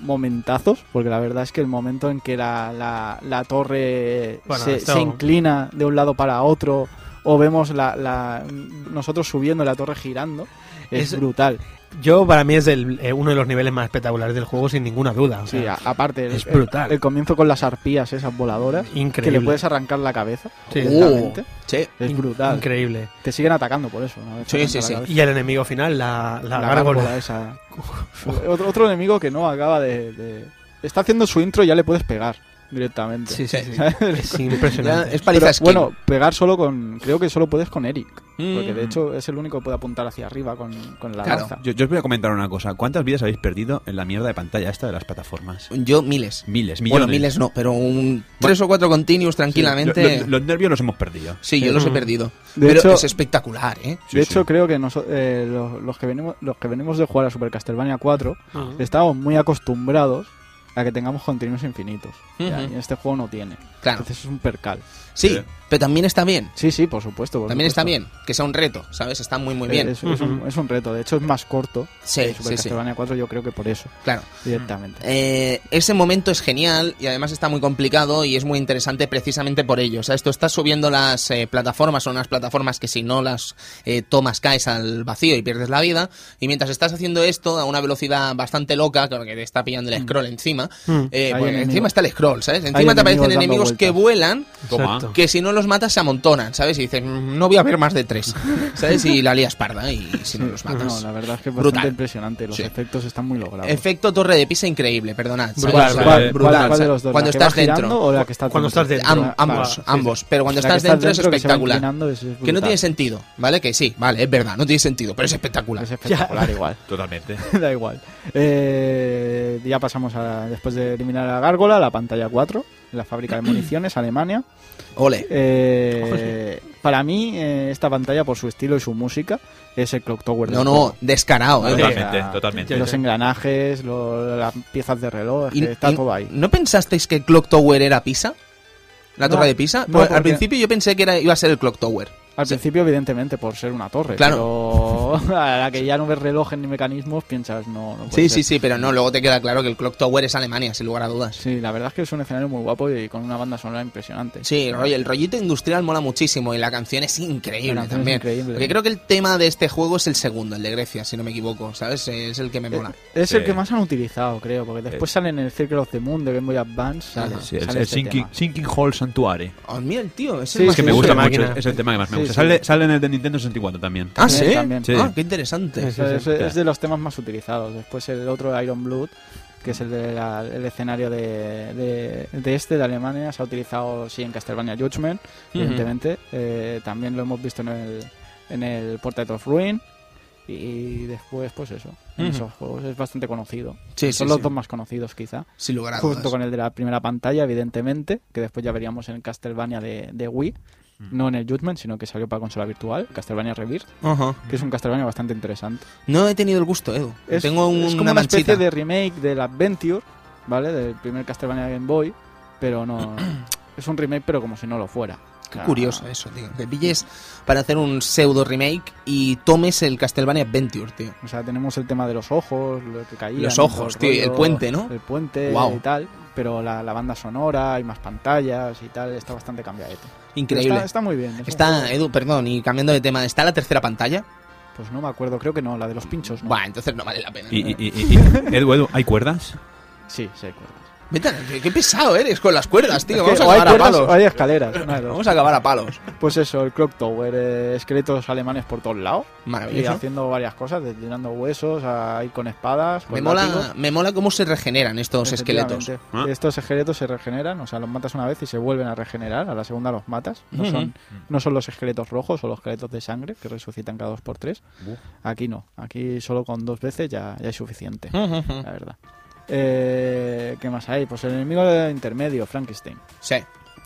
momentazos, porque la verdad es que el momento en que la, la, la torre Bueno, se, esto- se inclina de un lado para otro, o vemos la, la- nosotros subiendo la torre girando, es, Es- brutal. Yo, para mí, es el- eh, uno de los niveles más espectaculares del juego, sin ninguna duda. o Sí, sea, aparte, el, es brutal. el- el comienzo con las arpías esas voladoras, que increíble. le puedes arrancar la cabeza, Sí. directamente, Sí. es brutal. Increíble. Te siguen atacando por eso. ¿no? Sí, sí, sí. Y el enemigo final, la, la, la gárgola. gárgola esa. otro, otro enemigo que no acaba de, de- Está haciendo su intro y ya le puedes pegar directamente. Sí, sí, sí. Es impresionante. es Pero, bueno, pegar solo con. Creo que solo puedes con Eric. Porque de Mm. hecho es el único que puede apuntar hacia arriba con, con la Claro. lanza. Yo, yo os voy a comentar una cosa. ¿Cuántas vidas habéis perdido en la mierda de pantalla esta de las plataformas? Yo miles. Miles, millones. Bueno, miles no, pero un tres o cuatro continuos tranquilamente. Lo- lo- los nervios los hemos perdido. Sí, yo los he Mm. perdido. De pero hecho- es espectacular, ¿eh? Sí, de sí. hecho, creo que noso- eh, los, los que venimos, los que venimos de jugar a Super Castlevania 4 Ah. estamos muy acostumbrados a que tengamos continuos infinitos. Ya, Ujú. y este juego no tiene. Claro. Entonces es un percal. Sí, Sí. pero también está bien. Sí, sí, por supuesto. por También está bien. Que sea un reto, ¿sabes? Está muy, muy Eh, bien. Es, es un, Ujú. es un reto. De hecho, es más corto. Sí, que Super sí, sí. Castlevania 4 yo creo que por eso, Claro. directamente. Eh, ese momento es genial y además está muy complicado y es muy interesante precisamente por ello. O sea, esto estás subiendo las eh, plataformas, son unas plataformas que si no las eh, tomas caes al vacío y pierdes la vida. Y mientras estás haciendo esto a una velocidad bastante loca, que te está pillando el scroll encima, Mm. eh, pues, enemigos. encima está el scroll, ¿sabes? Encima te enemigos aparecen dando enemigos que vuelan Toma. Exacto. que si no los matas se amontonan, ¿sabes? Y dices, "Mm, no voy a ver más de tres, ¿sabes? Y la lías parda y si no los matas. no, la verdad es que es Brutal. bastante impresionante. Los Sí. efectos están muy logrados. Efecto torre de pisa increíble, perdonad. ¿sabes? Brutal, O sea, ¿Cuál, brutal, cuál- cuál de ¿sabes? los dos? Cuando ¿La que estás dentro. o la que está Cuando dentro? estás dentro. Am- ambos, sí, ambos. Pero cuando estás está dentro, es espectacular. es- Que no brutal. tiene sentido, ¿vale? Que sí, vale, es verdad, no tiene sentido, pero es espectacular. Es espectacular igual. Totalmente. da igual. Eh, ya pasamos a, después de eliminar a la gárgola, a la pantalla 4, la fábrica de municiones, Alemania. Ole. Eh, para mí, eh, esta pantalla, por su estilo y su música, es el Clock Tower. No, no, juego. descarado, ¿eh? Totalmente, O sea, totalmente. Los engranajes, lo- las piezas de reloj, Y- está y- todo ahí. ¿No pensasteis que Clock Tower era Pisa? ¿La No, torre de Pisa? no, Pues al principio yo pensé que era, iba a ser el Clock Tower. Al Sí. principio, evidentemente, por ser una torre. Claro. Pero a la que ya no ves relojes ni mecanismos, piensas, no, no puede Sí, ser. sí, sí, pero no, luego te queda claro que el Clock Tower es Alemania, sin lugar a dudas. Sí, la verdad es que es un escenario muy guapo y con una banda sonora impresionante. Sí, el rollo- el rollito industrial mola muchísimo y la canción es increíble canción es también. increíble. Porque creo que el tema de este juego es el segundo, el de Grecia, si no me equivoco, ¿sabes? Es el que me mola. Es Sí. el que más han utilizado, creo, porque después sale en el Circle of the Moon de Game Boy Advance. Sale. Sí, el, sale el este Sinking. Sinking Hall Sanctuary. Oh, mira el tío, es Sí, el es más Es que me gusta mucho, es el tema que más me Sí, gusta. Sí. Sale, sale en el de Nintendo 64 también. Ah, Sí, ¿sí? también. Sí. Ah, qué interesante. Sí, sí, Es, sí. es de los temas más utilizados. Después el otro, Iron Blood, que es el, de la- el escenario de, de, de este, de Alemania, se ha utilizado, sí, en Castlevania Judgment, evidentemente. Eh, también lo hemos visto en el, en el Portrait of Ruin. Y después, pues eso, en esos juegos es bastante conocido. Sí, Son sí, los sí. dos más conocidos, quizá. Sin lugar a Junto dudas. con el de la primera pantalla, evidentemente, que después ya veríamos en Castlevania de, de Wii. No en el Judgment, sino que salió para consola virtual, Castlevania Rebirth, que es un Castlevania bastante interesante. No he tenido el gusto, Edu. Es, Tengo un- es como una una especie de remake del Adventure, ¿vale? Del primer Castlevania de Game Boy, pero no... es un remake, pero como si no lo fuera. Qué curioso eso, tío. Que pilles para hacer un pseudo remake y tomes el Castlevania Adventure, tío. O sea, tenemos el tema de los ojos, lo que caía. Los ojos, tío, y el puente, ¿no? El puente Guau. y tal, pero la, la banda sonora, hay más pantallas y tal, está bastante cambiadito. Increíble. Está, está muy bien. es Está, Edu, perdón, y cambiando de tema, ¿está la tercera pantalla? Pues no me acuerdo, creo que no, la de los pinchos, ¿no? Buah, entonces no vale la pena. Y, y- y- y- Edu, Edu, ¿hay cuerdas? Sí, sí, hay cuerdas. Vete qué, qué pesado eres con las cuerdas, tío. Vamos a acabar a palos. o hay escaleras. Vamos a acabar a palos. Pues eso, el Clock Tower, eh, esqueletos alemanes por todos lados. Y Maravilloso. haciendo varias cosas, tirando huesos, a ir con espadas. Me mola, me mola cómo se regeneran estos esqueletos. Ah. Estos esqueletos se regeneran, o sea, los matas una vez y se vuelven a regenerar. A la segunda los matas. No, son, no son los esqueletos rojos o los esqueletos de sangre que resucitan cada dos por tres. Aquí no. Aquí solo con dos veces ya, ya es suficiente, la verdad. Eh, ¿Qué más hay? Pues el enemigo intermedio, Frankenstein. Sí.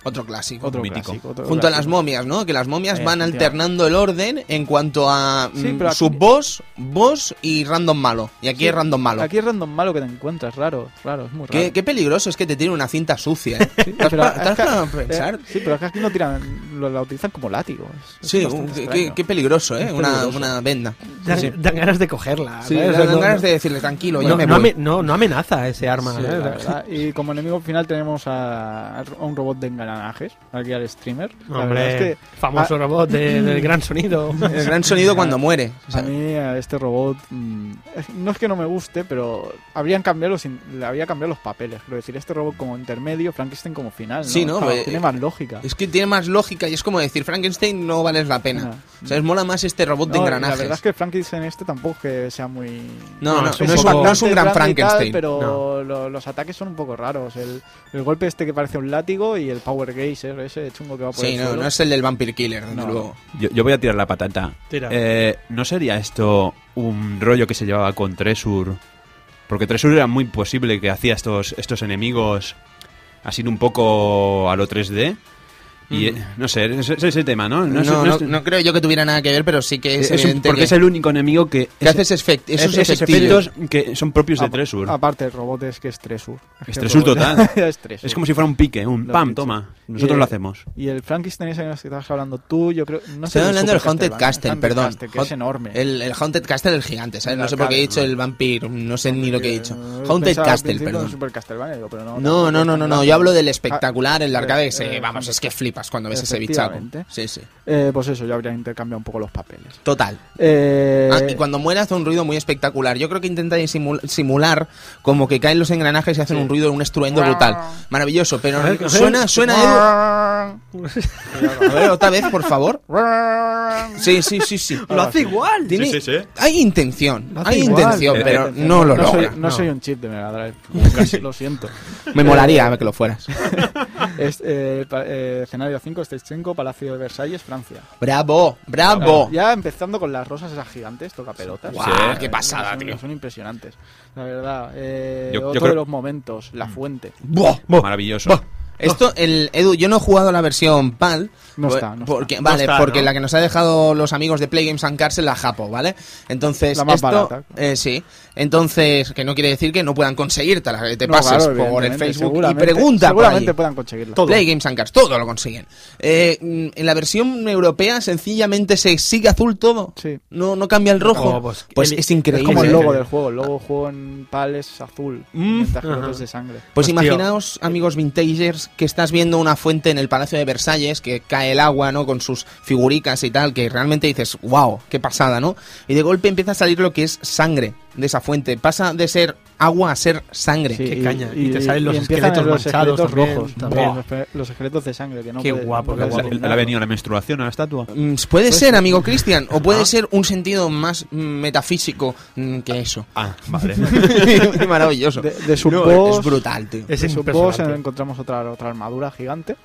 Otro clásico. Otro mítico. clásico, otro Junto a las momias, ¿no? Que las momias Eh, van alternando el orden en cuanto a Sí, mm, aquí- sub-boss, boss y random malo. Y aquí Sí, es random malo. Aquí es random malo que te encuentras, raro, raro, es muy raro. Qué, qué peligroso es que te tiene una cinta sucia. ¿eh? Sí, ¿Te has pero pa- es te has que- parado a eh, pensar? sí, pero es que aquí no tiran, lo, la utilizan como látigo. es- Sí, un- qué, peligroso, ¿eh? Una, peligroso. una venda. Dan, Sí. dan ganas de cogerla. Sí, ¿sabes? dan No- ganas no- de decirle tranquilo, no, yo me no voy. ame- no- no amenaza ese arma. Sí, ¿eh? Y como enemigo final tenemos a, a un robot de engranajes, aquí al streamer. La Hombre, verdad es que famoso robot de- del gran sonido. El gran sonido cuando muere. O sea, a mí a este robot mm, no es que no me guste, pero habrían cambiado los, habría cambiado los papeles. Quiero decir, este robot como intermedio, Frankenstein como final. ¿no? Sí, ¿no? Claro, Eh, Tiene más lógica. es que tiene más lógica y es como decir, Frankenstein no vales la pena. No. O sea, es mola más este robot de No, engranajes. La verdad es que Frankenstein este tampoco es que sea muy... No, no, es un poco- no es un gran y tal, Frankenstein. pero lo- los ataques son un poco raros. El, el golpe este que parece un látigo y el Power Ese chungo que va por Sí, el no, suelo. no es el del Vampire Killer, desde No. luego. Yo, yo voy a tirar la patata. Tira. Eh, ¿No sería esto un rollo que se llevaba con Tresur? Porque Tresur era muy posible que hacía estos, estos enemigos así un poco a lo 3D. Y Mm. eh, no sé, es, es ese tema, ¿no? No, es- no, es- no creo yo que tuviera nada que ver, pero sí que es, es un- evidente porque que, es el único enemigo que, que hace ese efect- esos efectos que son propios de Apa- Tresur. Aparte, el robot es que es Tresur. Es Tresur total. es Tresur. Es como si fuera un pique, un Lo pam, dicho. toma. Nosotros Y, lo hacemos. Y el Frankenstein ese que estabas hablando tú, yo creo... No Estoy sé hablando del Haunted Castle, Haunted perdón. Castle, que Haunt- es enorme. El, el Haunted Castle, el gigante, ¿sabes? El No sé por qué he dicho ¿no? el Vampire, no sé ni lo que he dicho. Haunted Castle, perdón. No, No, no, no, yo hablo del Ah, espectacular, el de arcade, que se, eh, vamos, es que flipas cuando ves ese bichaco. Efectivamente. Sí, sí. Eh, pues eso, yo habría intercambiado un poco los papeles. Total. Eh, Ah, y cuando muere hace un ruido muy espectacular. Yo creo que intenta disimul- simular como que caen los engranajes y hacen Sí. un ruido, un estruendo brutal. Maravilloso, pero suena, suena. A ver, otra vez, por favor. Sí, sí, sí, sí. Lo hace igual. Tiene- Sí, sí, sí. Hay intención, Lo hace hay igual. intención, Eh, pero eh, no lo no soy, logra. no no. soy un chip de Mega Drive. Casi, lo siento. Me molaría que lo fueras. Es, eh, pa- eh, escenario 5, Stage 5, Palacio de Versalles, Francia. Bravo, bravo. Ya empezando con las rosas esas gigantes, toca pelotas. Guau, Sí. qué pasada, son, tío. Son impresionantes. La verdad. Eh, Yo- yo otro creo- de los momentos, la fuente. Buah. Maravilloso. Buah. Esto, el Edu, yo no he jugado la versión PAL. No por- está, no porque, está. Vale, No está, porque ¿no? la que nos ha dejado los amigos de Play Games and Cars es la Japo, ¿vale? Entonces, La más esto, barata. eh, sí. Entonces, que no quiere decir que no puedan conseguírtela, que te No, pases claro, por el Facebook y pregunta por Seguramente ahí. puedan conseguirlo. Todo. Play Games and Cars, todo lo consiguen. Eh, mm, en la versión europea, sencillamente se sigue azul todo. Sí. No, no cambia el rojo. No, pues, pues el- es increíble. Es como el logo del juego. El logo del juego en PAL es azul. Mm. Mientras que Ajá. otro es de sangre. Pues Pues, imaginaos, amigos vintagers, que estás viendo una fuente en el Palacio de Versalles, que cae el agua, ¿no? Con sus figuricas y tal, que realmente dices, wow, qué pasada, ¿no? Y de golpe empieza a salir lo que es sangre de esa fuente. Pasa de ser agua a ser sangre. Sí, Qué caña. Y te salen los esqueletos los manchados esqueletos rojos. también. Los, esqueletos de sangre. Que no Qué puede- guapo, no guapo. ¿Le, ha venido la menstruación a la estatua? Mm, Puede ser, amigo Cristian, o puede Ah. ser un sentido más mm, metafísico mm, que eso. Ah, vale. Maravilloso. De, de su No, boss- es brutal, tío. Es de su boss impresionante. encontramos otra, otra armadura gigante.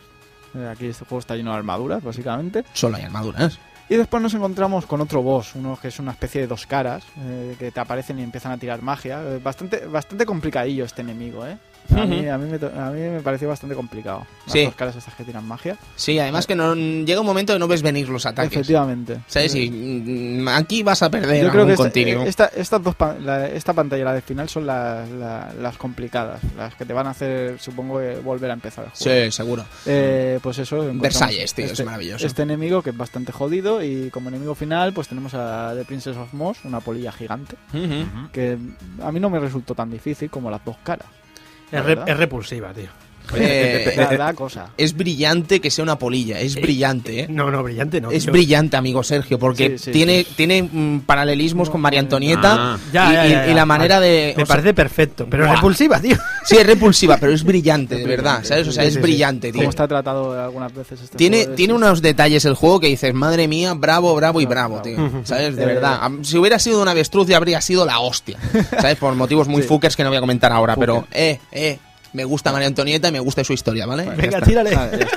Eh, Aquí este juego está lleno de armaduras, básicamente. Solo hay armaduras. Y después nos encontramos con otro boss, uno que es una especie de dos caras, eh, que te aparecen y empiezan a tirar magia. Eh, bastante, bastante complicadillo este enemigo, ¿eh? A, mí, a, mí me, a mí me pareció bastante complicado. Las Sí. dos caras estas que tiran magia. Sí, además que no llega un momento que no ves venir los ataques. Efectivamente. ¿Sabes? Eh, Y mm, aquí vas a perder Yo creo que algún esta, continuo. esta, estas dos la- esta pantalla la de final son la- la- las complicadas, las que te van a hacer, supongo, que volver a empezar el juego. Sí, seguro. Eh, pues eso. Versalles, tío, es este, maravilloso. Este enemigo que es bastante jodido y como enemigo final pues tenemos a The Princess of Moss, una polilla gigante, que a mí no me resultó tan difícil como las dos caras. Es, re- es repulsiva, tío. Eh, cosa. es brillante que sea una polilla, es brillante, ¿eh? No, no, brillante no. Es brillante, amigo Sergio, porque Sí, sí, tiene, tiene mm, paralelismos No, con María eh, Antonieta Ah. Y, ya, y- ya, y ya. la manera de... Me o sea, parece perfecto, pero es Buah. repulsiva, tío. Sí, es repulsiva, pero es brillante, de verdad, ¿sabes? O sea, es brillante, tío. Como está tratado algunas veces este Tiene, juego, tiene unos detalles el juego que dices, madre mía, bravo, bravo y Bravo, tío. ¿Sabes? De Eh, verdad. Si hubiera sido un avestruz ya habría sido la hostia. ¿Sabes? Por motivos muy fuckers que no voy a comentar ahora, pero, eh, eh, me gusta María Antonieta y me gusta su historia, ¿vale? Ya Venga, tírale. Vale.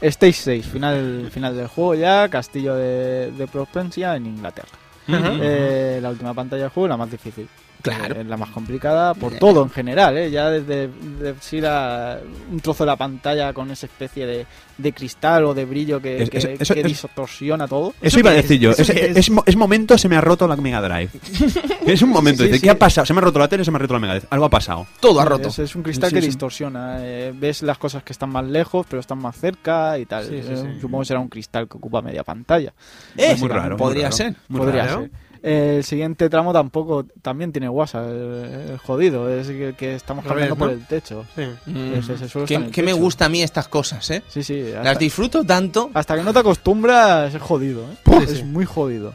Stage 6, final, final del juego ya, castillo de, de Propensia en Inglaterra. Eh, la última pantalla del juego, la más difícil. Claro. Eh, Es la más complicada por todo en general, ¿eh? Ya desde, de si la- un trozo de la pantalla con esa especie de, de cristal o de brillo que, Es- que, es- eso que es- distorsiona todo. Eso iba a decir yo. ¿Eso Es, es? es mo- es momento, se me ha roto la Mega Drive. es un momento. Sí, dice, sí. ¿qué ha pasado? Se me ha roto la tele, se me ha roto la Mega Drive. Algo ha pasado. Todo ha roto. Es, es un cristal Sí, que sí. distorsiona. eh, ves las cosas que están más lejos, pero están más cerca y tal. Sí, sí, Eh, sí. Supongo que será un cristal que ocupa media pantalla. Eh, muy raro. muy podría raro. ser. Muy Podría raro. ser. Eh, el siguiente tramo tampoco también tiene WhatsApp, el, el jodido, es que, que estamos ves, por el techo. Sí. Mm. Ese- ese suelo está en ¿Qué, el qué me gusta a mí estas cosas, eh? Sí, sí. Hasta, Las disfruto tanto. hasta que no te acostumbras es jodido, ¿eh? Sí, es sí. muy jodido.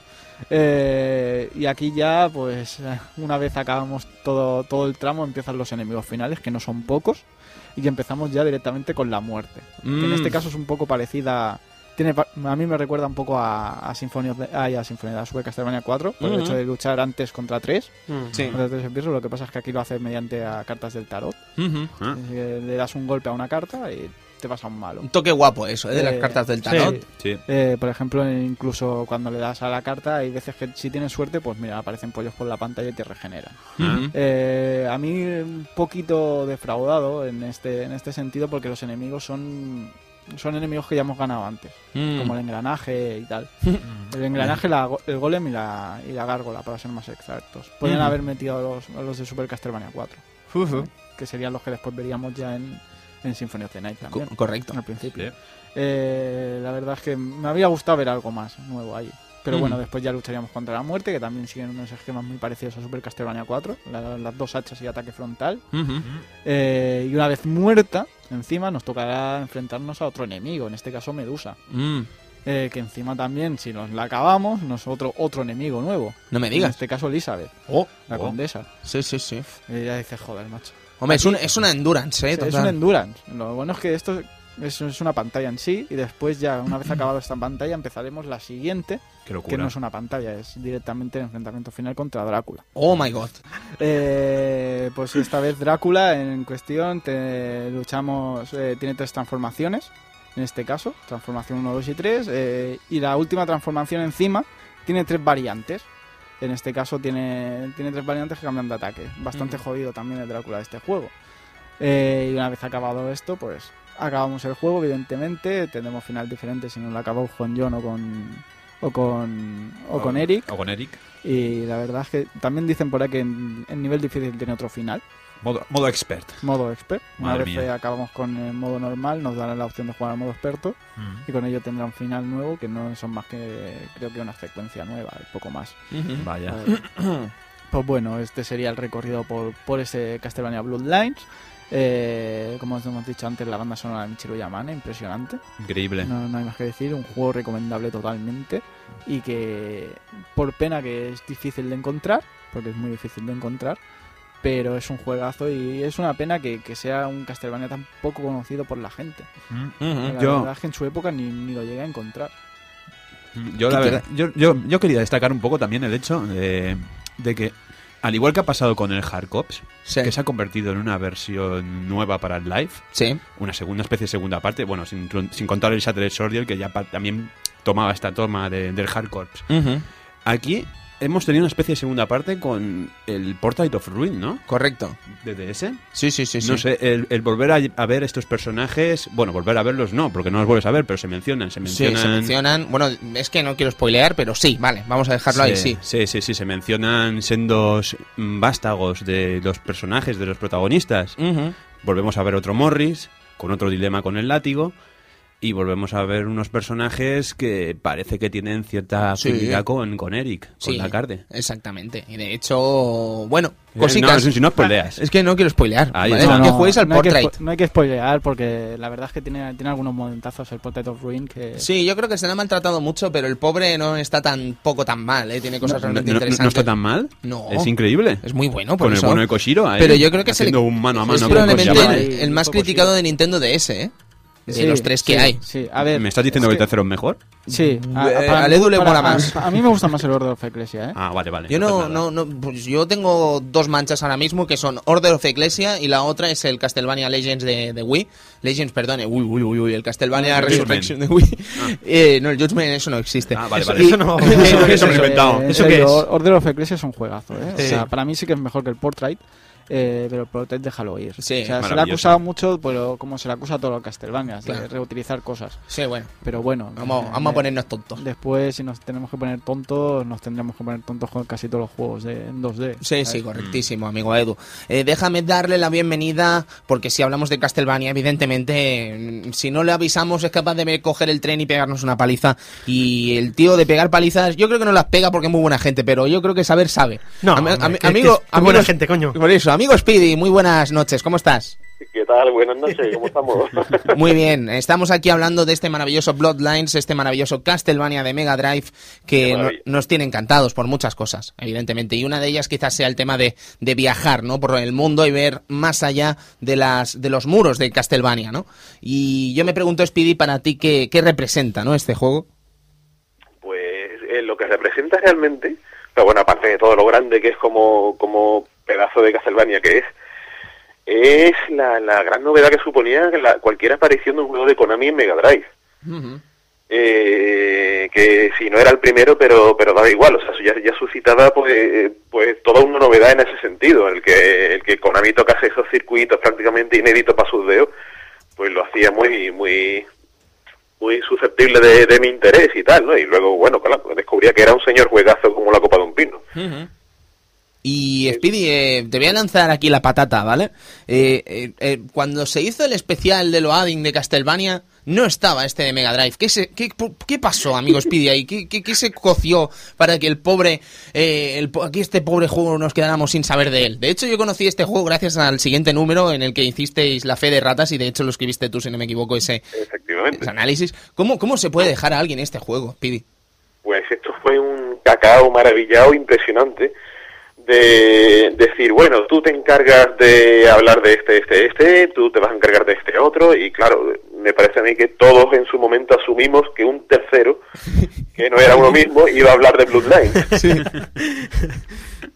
Eh, y aquí ya, pues, eh, una vez acabamos todo, todo el tramo, empiezan los enemigos finales, que no son pocos, y que empezamos ya directamente con la muerte. Que en Mm. este caso es un poco parecida. Tiene, pa- a mí me recuerda un poco a, a Symphony of the- ay, a Symphony a Super Castlevania 4, por el hecho de luchar antes contra tres. Mm. Sí. contra tres empiezos, lo que pasa es que aquí lo hace mediante a cartas del tarot. Ah. Que le das un golpe a una carta y te pasa un malo. Un toque guapo eso, ¿eh? De las Eh, cartas del tarot. Sí. Eh, por ejemplo, incluso cuando le das a la carta, hay veces que si tienes suerte, pues mira, aparecen pollos por la pantalla y te regeneran. Eh, a mí un poquito defraudado en este, en este sentido porque los enemigos son, son enemigos que ya hemos ganado antes, Mm. como el engranaje y tal. El engranaje, la el golem y la, y la gárgola, para ser más exactos. Podrían Ujú. haber metido a los, a los de Super Castlevania 4, Ujú. que serían los que después veríamos ya en, en Symphony of the Night Co- también. correcto. Al principio. Sí. Eh, la verdad es que me habría gustado ver algo más nuevo ahí. Pero Mm. bueno, después ya lucharíamos contra la muerte, que también siguen unos esquemas muy parecidos a Super Castlevania 4, la- las dos hachas y ataque frontal. Eh, y una vez muerta, encima nos tocará enfrentarnos a otro enemigo, en este caso Medusa. Mm. Eh, que encima también, si nos la acabamos, nos otro, otro enemigo nuevo. No me En digas. este caso Elizabeth, Oh. la Oh. condesa. Sí, sí, sí. Y ya dices, joder, macho. Hombre, es, un- es una endurance, ¿eh? Sí, es Total. un endurance. Lo bueno es que esto es, es una pantalla en sí y después ya una vez acabado esta pantalla empezaremos la siguiente, Qué que no es una pantalla, es directamente el enfrentamiento final contra Drácula. Oh my god. Eh, pues esta vez Drácula en cuestión te luchamos, eh, tiene tres transformaciones, en este caso, transformación 1, 2 y 3, eh, y la última transformación encima tiene tres variantes. En este caso tiene, tiene tres variantes que cambian de ataque. Bastante jodido también el Drácula de este juego. Eh, y una vez acabado esto, pues acabamos el juego, evidentemente. Tendremos final diferente si no lo acabamos con John o con, o con, o con Eric. O con Eric. Y la verdad es que también dicen por ahí que en, en nivel difícil tiene otro final, Modo, modo expert. modo expert. Una Madre vez mía. eh, acabamos con el modo normal, nos darán la opción de jugar al modo experto y con ello tendrá un final nuevo que no son más que creo que una secuencia nueva y poco más. Ujú. Vaya. Eh, pues bueno, este sería el recorrido por, por ese Castlevania Bloodlines. Eh, como os hemos dicho antes, la banda sonora de Michiru Yamane, impresionante. Increíble. No, no hay más que decir, un juego recomendable totalmente y que por pena que es difícil de encontrar, porque es muy difícil de encontrar, pero es un juegazo y es una pena que, que sea un Castlevania tan poco conocido por la gente. Ujú. La Yo- verdad es que en su época ni, ni lo llegué a encontrar. Yo, la ¿Qué verdad, yo, yo, yo quería destacar un poco también el hecho de, de que, al igual que ha pasado con el Hardcops, Sí. que se ha convertido en una versión nueva para el live, Sí. una segunda especie de segunda parte, bueno, sin, sin contar el Shattered Soldier, que ya también tomaba esta toma de- del Hardcops. Ujú. Aquí hemos tenido una especie de segunda parte con el Portrait of Ruin, ¿no? Correcto. De DS. Sí, sí, sí. sí. No sé, el, el volver a, a ver estos personajes, bueno, volver a verlos no, porque no los vuelves a ver, pero se mencionan, se Sí, mencionan... se mencionan. Bueno, es que no quiero spoilear, pero sí, vale, vamos a dejarlo ahí, sí. Sí, sí, sí, se mencionan sendos vástagos de los personajes, de los protagonistas. Volvemos a ver otro Morris, con otro dilema con el látigo. Y volvemos a ver unos personajes que parece que tienen cierta Sí. afinidad con, con Eric, con Sí, la carde. Exactamente. Y de hecho, bueno, Eh, cositas. no, si no spoileas. Es que no quiero spoilear. Ahí ¿vale? está. que juegues al no hay que no hay que spoilear porque la verdad es que tiene, tiene algunos momentazos el Portrait of Ruin que... Sí, yo creo que se le ha maltratado mucho, pero el pobre no está tan poco tan mal, ¿eh? Tiene cosas No, realmente no- no- interesantes. no está tan mal. No. Es increíble. Es muy bueno, por con eso. el bueno de Koshiro Pero yo creo que se le- haciendo un mano a mano es con probablemente el, el más criticado de Nintendo DS, ¿eh? De Sí, los tres que sí, hay. Sí, a ver... ¿Me estás diciendo es que el tercero es mejor? Sí, a, Eh, para al mí- Edu le para- mola a- más. A, mí me gusta más el Order of Ecclesia, ¿eh? Ah, vale, vale. Yo no, no, no, pues yo tengo dos manchas ahora mismo que son Order of Ecclesia y la otra es el Castlevania Legends de, de Wii. Legends, perdón, uy, uy, uy, uy, el Castlevania Ah, Resurrection de Wii. Eh, no, el Judgment, eso no existe. Ah, vale, Eso- vale. eso no- Y- Eso- eso me lo he Eh, inventado. en ¿Eso serio, qué es? Order of Ecclesia es un juegazo, ¿eh? Sí. O sea, para mí sí que es mejor que el Portrait. Eh, pero Portrait déjalo ir. Sí, o sea, se le ha acusado mucho, pero como se le acusa a todos los Castlevania, Claro. de reutilizar cosas. Sí, bueno, Pero bueno. vamos, eh, vamos a ponernos tontos. Después, si nos tenemos que poner tontos, nos tendremos que poner tontos con casi todos los juegos de, en 2D. Sí, sí, correctísimo, amigo Edu. Eh, déjame darle la bienvenida, porque si hablamos de Castlevania, evidentemente, mm, si no le avisamos es capaz de coger el tren y pegarnos una paliza. Y el tío de pegar palizas, yo creo que no las pega porque es muy buena gente, pero yo creo que saber sabe. No, hombre, que- amigo, que es muy buena amigo- gente, coño. Por eso, amigo Speedy, muy buenas noches, ¿cómo estás? ¿Qué tal? Buenas noches, ¿cómo estamos? Muy bien, estamos aquí hablando de este maravilloso Bloodlines, este maravilloso Castlevania de Mega Drive que no- nos tiene encantados por muchas cosas, evidentemente. Y una de ellas quizás sea el tema de, de viajar, ¿no? Por el mundo y ver más allá de las de los muros de Castlevania, ¿no? Y yo me pregunto, Speedy, para ti, ¿qué, qué representa, ¿no? Este juego. Pues eh, lo que representa realmente, pero bueno, aparte de todo lo grande que es como, como pedazo de Castlevania que es, es la, la gran novedad que suponía la, cualquier aparición de un juego de Konami en Mega Drive. Eh, que si no era el primero, pero pero daba igual, o sea, ya, ya suscitaba pues, eh, pues toda una novedad en ese sentido, el que el que Konami tocase esos circuitos prácticamente inéditos para sus dedos, pues lo hacía muy muy muy susceptible de, de mi interés y tal, ¿no? Y luego, bueno, claro, descubría que era un señor juegazo como la copa de un pino. Y Speedy, eh, te voy a lanzar aquí la patata, ¿vale? Eh, eh, eh, cuando se hizo el especial de Loading de Castlevania, no estaba este de Mega Drive. ¿Qué, se- qué, qué pasó, amigo Speedy, ahí? ¿Qué, qué- qué se coció para que el pobre, eh, el aquí este pobre juego nos quedáramos sin saber de él? De hecho, yo conocí este juego gracias al siguiente número en el que hicisteis la fe de ratas y de hecho lo escribiste tú, si no me equivoco, ese análisis. ¿Cómo, ¿Cómo se puede dejar a alguien este juego, Speedy? Pues esto fue un cacao maravillado impresionante de decir, bueno, tú te encargas de hablar de este, este, este, tú te vas a encargar de este otro, y claro, me parece a mí que todos en su momento asumimos que un tercero, que no era uno mismo, iba a hablar de Bloodline.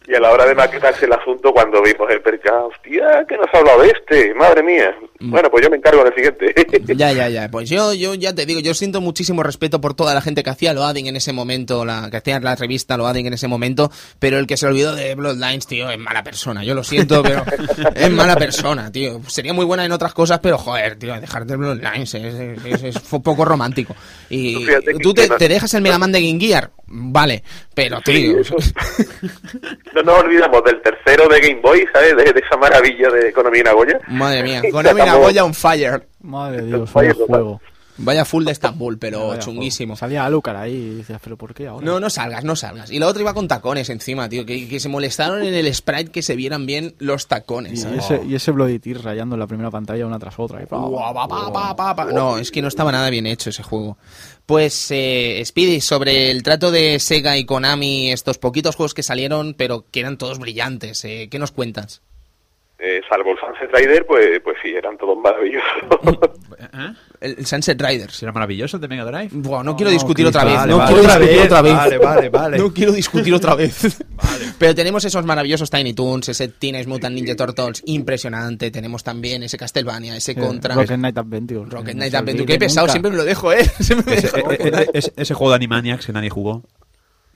Y a la hora de maquetarse el asunto, cuando vimos el percado, hostia, que nos ha hablado de este, madre mía. Bueno, pues yo me encargo del siguiente. Ya, ya, ya. Pues yo, yo ya te digo, yo siento muchísimo respeto por toda la gente que hacía Loading en ese momento, la que hacía la revista Loading en ese momento, pero el que se olvidó de Bloodlines, tío, es mala persona. Yo lo siento, pero es mala persona, tío. Sería muy buena en otras cosas, pero joder, tío, dejarte Bloodlines es, es, es- es un poco romántico. Y Tú te, dejas el Mega Man de Game Gear, vale, pero tío, no nos olvidamos del tercero de Game Boy, ¿sabes? De, de esa maravilla de Economía Nagoya. madre mía, Konami Nagoya on fire. Madre de Dios, vaya juego. Vaya full de Estambul, pero Vaya chunguísimo. Salía Alucard ahí y decías, pero ¿por qué ahora? No, no salgas, no salgas. Y la otra iba con tacones encima, tío. Que, que se molestaron en el sprite que se vieran bien los Y, tacones. ¿sabes? ese, y ese Bloody Tear rayando en la primera pantalla una tras otra. y pa, Guau, pa, pa, pa, pa, pa. No, es que no estaba nada bien hecho ese juego. Pues, eh, Speedy, sobre el trato de Sega y Konami, estos poquitos juegos que salieron, pero que eran todos brillantes, eh, ¿qué nos cuentas? Eh, salvo el Sunset Rider, pues, pues sí, eran todos maravillosos. ¿Eh? El, el Sunset Riders. ¿Será maravilloso el de Mega Drive? Buah, no quiero discutir Chris, otra vez, vale, no vale, quiero vale, discutir otra vez. vale, vale, vale. No quiero discutir otra vez. Pero tenemos esos maravillosos Tiny Toons, ese Teenage Mutant Ninja Turtles impresionante. Tenemos también ese Castlevania, ese Eh, Contra. Rocket Knight Adventure. Rocket Knight Adventure. Qué pesado, nunca. siempre me lo dejo, ¿eh? Siempre me Ese, dejo. eh, eh, ese- ese juego de Animaniacs que nadie jugó.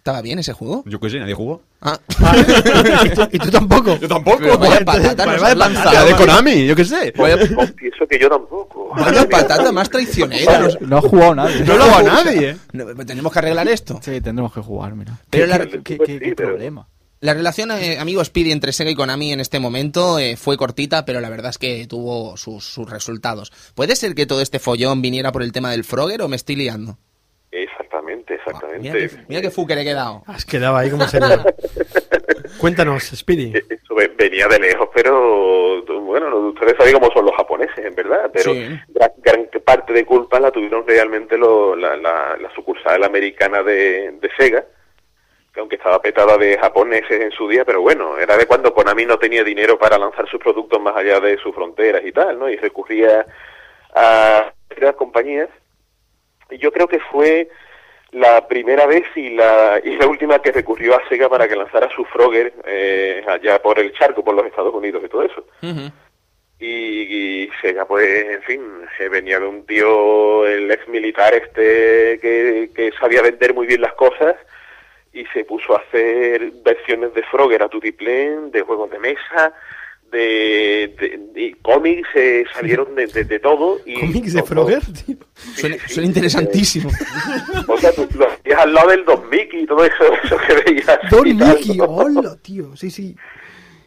¿Estaba bien ese juego? Yo qué sé, nadie jugó. Ah. ¿Y, tú, y tú tampoco. Yo tampoco. Pero vaya patata nos has lanzado. Ya, de Konami, yo qué sé. Vaya, Confieso que yo tampoco. vaya patata más traicionera. No ha jugado nadie. No lo jugó nadie. No, tenemos que arreglar esto. Sí, tendremos que jugar, mira. Pero ¿Qué, la- qué- qué- pues qué- qué problema? La relación, eh, amigo Speedy, entre Sega y Konami en este momento eh, fue cortita, pero la verdad es que tuvo sus, sus resultados. ¿Puede ser que todo este follón viniera por el tema del Frogger o me estoy liando? Exactamente, exactamente. Mira qué, mira qué fucker he quedado. Has quedado ahí como sería. Cuéntanos, Speedy. Eso ve- venía de lejos, pero bueno, ustedes saben cómo son los japoneses, en verdad, pero Sí. gran, gran parte de culpa la tuvieron realmente lo- la, la- la sucursal americana de, de Sega, que aunque estaba petada de japoneses en su día, pero bueno, era de cuando Konami no tenía dinero para lanzar sus productos más allá de sus fronteras y tal, ¿no? Y recurría a otras compañías. Y yo creo que fue la primera vez y la, y la última que recurrió a Sega para que lanzara su Frogger eh, allá por el charco, por los Estados Unidos y todo eso. Y, y Sega, pues, en fin, eh, venía de un tío, el ex militar este, que, que sabía vender muy bien las cosas y se puso a hacer versiones de Frogger a Tutiplén, de juegos de mesa, de, de- de cómics, eh, salieron de, de- de todo. Y ¿Cómics de Frogger? tío? Suena, sí, sí. suena interesantísimo. O sea, tú lo al lado del Don Mickey y todo eso, eso que veías. Don Mickey, ¿no? hola, tío. Sí, sí.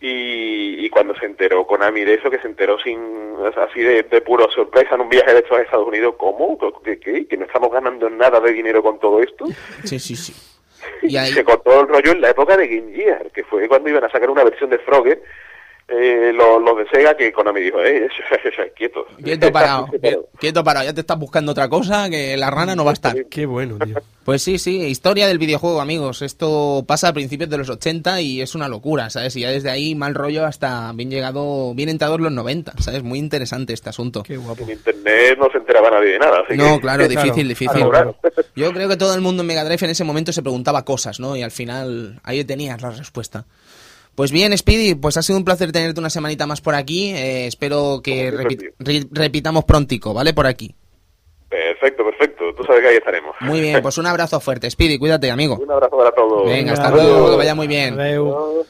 Y, y cuando se enteró Konami de eso, que se enteró sin o sea, así de, de puro sorpresa en un viaje de estos a Estados Unidos, ¿cómo? ¿Qué, qué? ¿Que no estamos ganando nada de dinero con todo esto? Sí, sí, sí. Y ahí, Se cortó el rollo en la época de Game Gear, que fue cuando iban a sacar una versión de Frogger, eh, los, los de Sega, que Konami dijo, eh, quietos. quieto parado, quie- quieto parado, ya te estás buscando otra cosa que la rana no va a estar. Qué bueno, tío. Pues sí, sí, historia del videojuego, amigos. Esto pasa a principios de los 80 y es una locura, ¿sabes? Y ya desde ahí mal rollo hasta bien llegado, bien entrados los 90, ¿sabes? Muy interesante este asunto. Qué guapo. En internet no se enteraba nadie de nada. Así No, que- claro, Claro. difícil, difícil. Claro, claro. Yo creo que todo el mundo en Mega Drive en ese momento se preguntaba cosas, ¿no? Y al final ahí tenías la respuesta. Pues bien, Speedy, pues ha sido un placer tenerte una semanita más por aquí. Eh, espero que repi- re- repitamos prontico, ¿vale? Por aquí. Perfecto, perfecto. Tú sabes que ahí estaremos. Muy bien, pues un abrazo fuerte. Speedy, cuídate, amigo. Un abrazo para todos. Venga, hasta Adiós. luego, que vaya muy bien. Adeu.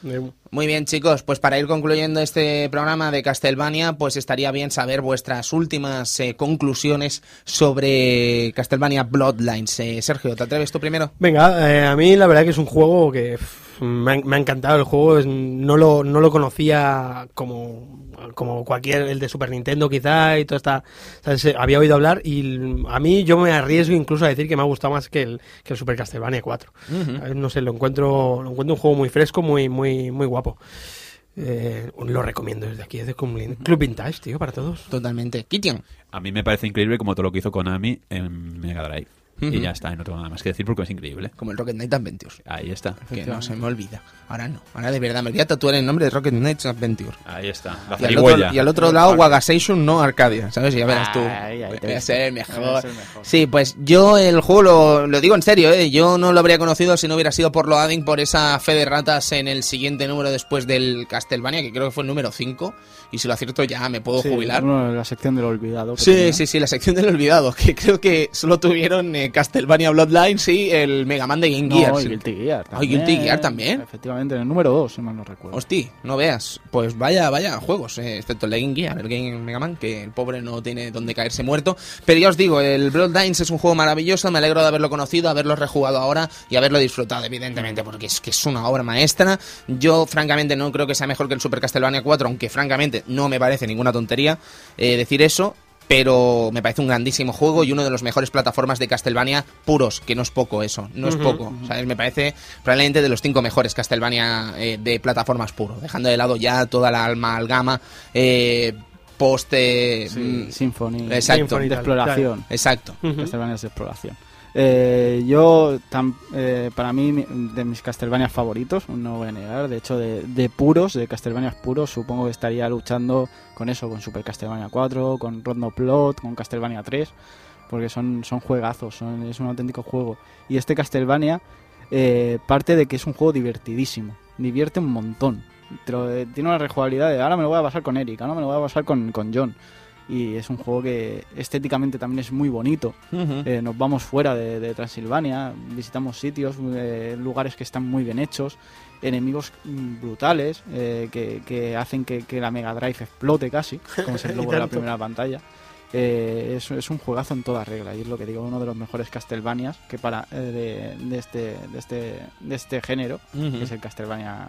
Muy bien, chicos, pues para ir concluyendo este programa de Castlevania, pues estaría bien saber vuestras últimas eh, conclusiones sobre Castlevania Bloodlines. Eh, Sergio, ¿te atreves tú primero? Venga, eh, a mí la verdad que es un juego que me, ha, me ha encantado el juego, es- no lo, no lo conocía como, como cualquier, el de Super Nintendo quizá y todo. Eh, había oído hablar y a mí yo me arriesgo incluso a decir que me ha gustado más que el, que el Super Castlevania 4. Eh, No sé, lo encuentro, lo encuentro un juego muy fresco, muy, muy, muy guapo. Eh, lo recomiendo desde aquí, desde Club Club Vintage, tío, para todos. Totalmente. Kitian. A mí me parece increíble como todo lo que hizo Konami en Mega Drive. Ujú. Y ya está, y no tengo nada más que decir porque es increíble. Como el Rocket Knight Adventure. Ahí está. Que no se me olvida. Ahora no. Ahora de verdad me voy a tatuar el nombre de Rocket Knight Adventure. Ahí está. La Y al, otro, y al otro lado, Wagasation no Arcadia, ¿sabes? Y ya verás tú. Ahí te Voy a ser mejor. mejor. Sí, pues yo el juego lo, lo digo en serio, ¿eh? Yo no lo habría conocido si no hubiera sido por lo Adding, por esa fe de ratas en el siguiente número después del Castlevania, que creo que fue el número 5. Y si lo acierto ya me puedo Sí, jubilar. de la sección del olvidado. Sí, tenía. sí, sí, la sección del olvidado, que creo que solo tuvieron eh, Castlevania Bloodlines y el Mega Man de Game No, Gear. y. Guilty Gear también. Guilty Gear también. Efectivamente, en el número 2, si mal no recuerdo. Hostia, no veas. Pues vaya, vaya juegos, eh, excepto el de Game Gear, el Game Mega Man, que el pobre no tiene donde caerse muerto. Pero ya os digo, el Bloodlines es un juego maravilloso, me alegro de haberlo conocido, haberlo rejugado ahora y haberlo disfrutado, evidentemente, porque es que es una obra maestra. Yo, francamente, no creo que sea mejor que el Super Castlevania 4, aunque francamente no me parece ninguna tontería eh, decir eso. Pero me parece un grandísimo juego y uno de los mejores plataformas de Castlevania puros, que no es poco eso, no es poco. ¿sabes? Me parece probablemente de los cinco mejores Castlevania eh, de plataformas puro, dejando de lado ya toda la amalgama eh, post... eh, Sí, mm, Symphony. Exacto. Symphony De tal, exploración. Exacto. Castlevania de exploración. Eh, yo, eh, para mí, de mis Castlevania favoritos, no voy a negar, de hecho, de, puros, de Castlevania puros, supongo que estaría luchando con eso, con Super Castlevania 4, con Rondo Plot, con Castlevania 3, porque son, son juegazos, son- es un auténtico juego. Y este Castlevania eh, parte de que es un juego divertidísimo, divierte un montón. Pero, eh, tiene una rejugabilidad de ahora me lo voy a pasar con Eric, ahora me lo voy a pasar con, con John. Y es un juego que estéticamente también es muy bonito. Eh, nos vamos fuera de, de Transilvania, visitamos sitios, eh, lugares que están muy bien hechos, enemigos brutales eh, que, que hacen que, que la Mega Drive explote casi, como es el logo de la primera pantalla. Es, es un juegazo en toda regla y es lo que digo, uno de los mejores Castlevanias que para de, de este, de, este, de este género, que es el Castlevania,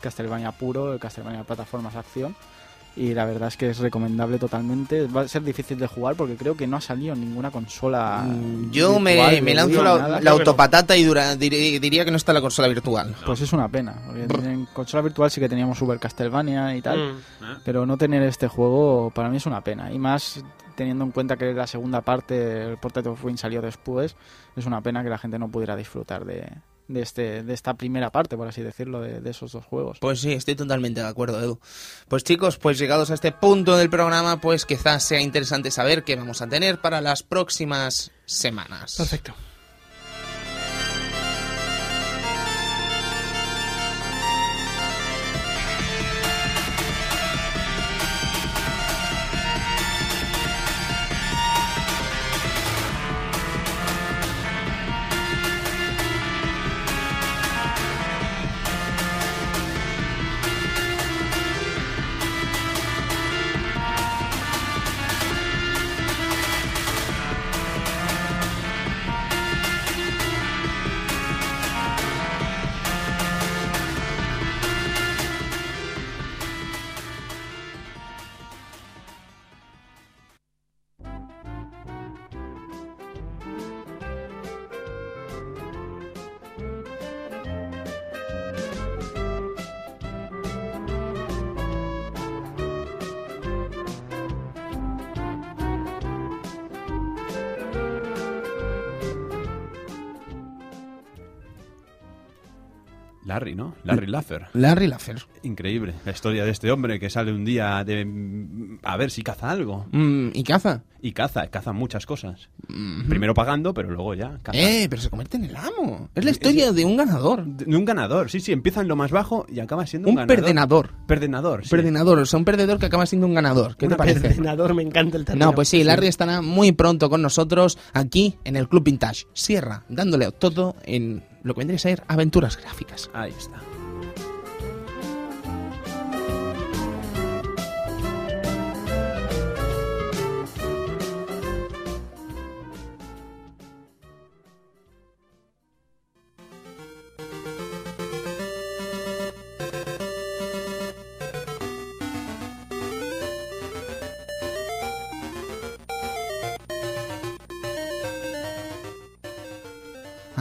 Castlevania puro, el Castlevania plataformas acción. Y la verdad es que es recomendable totalmente. Va a ser difícil de jugar porque creo que no ha salido ninguna consola. Mm, Yo me, virtual, me de lanzo la, nada. la autopatata y dura- dir- diría que no está la consola virtual. Pues es una pena. En consola virtual sí que teníamos Super Castlevania y tal. Mm. Pero no tener este juego para mí es una pena. Y más teniendo en cuenta que la segunda parte, el Portrait of Win salió después, es una pena que la gente no pudiera disfrutar de, de, este, de esta primera parte, por así decirlo, de, de esos dos juegos. Pues sí, estoy totalmente de acuerdo, Edu. Pues chicos, pues llegados a este punto del programa, pues quizás sea interesante saber qué vamos a tener para las próximas semanas. Perfecto. Larry, Laffer. Larry Laffer. Increíble. La historia de este hombre que sale un día de... mm, A ver si caza algo. Mm, ¿Y caza? Y caza, caza muchas cosas. Primero pagando, pero luego ya caza. Eh, pero se convierte en el amo. Es la historia de un ganador. De un ganador, sí, sí, empieza en lo más bajo y acaba siendo un, Un ganador. perdenador. Perdenador, sí. Perdenador, o sea, un perdedor que acaba siendo un ganador. ¿Qué te parece? ordenador, me encanta el término. No, pues sí, Larry estará muy pronto con nosotros aquí en el Club Vintage Sierra, dándole todo en lo que vendría a ser aventuras gráficas. Ahí está.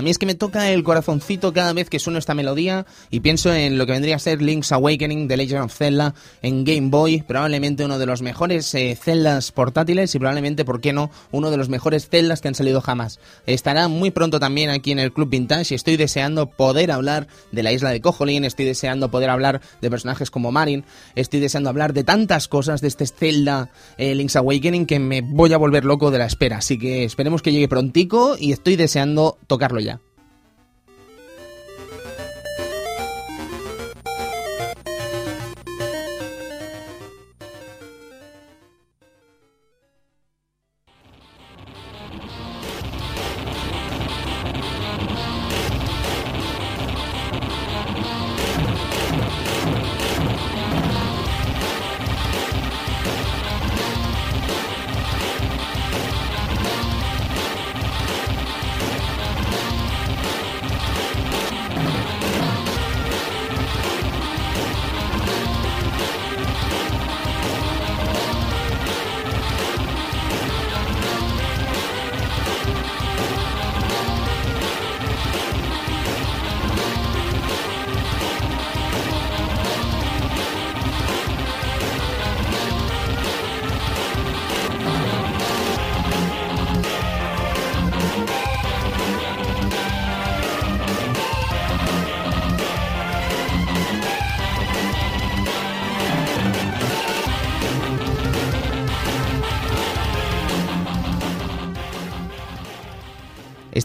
A mí es que me toca el corazoncito cada vez que suena esta melodía y pienso en lo que vendría a ser Link's Awakening, The Legend of Zelda en Game Boy, probablemente uno de los mejores eh, Zeldas portátiles y probablemente, ¿por qué no?, uno de los mejores Zeldas que han salido jamás. Estará muy pronto también aquí en el Club Vintage y estoy deseando poder hablar de la isla de Cojolín, estoy deseando poder hablar de personajes como Marin, estoy deseando hablar de tantas cosas de este Zelda eh, Link's Awakening que me voy a volver loco de la espera, así que esperemos que llegue prontico y estoy deseando tocarlo ya.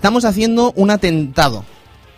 Estamos haciendo un atentado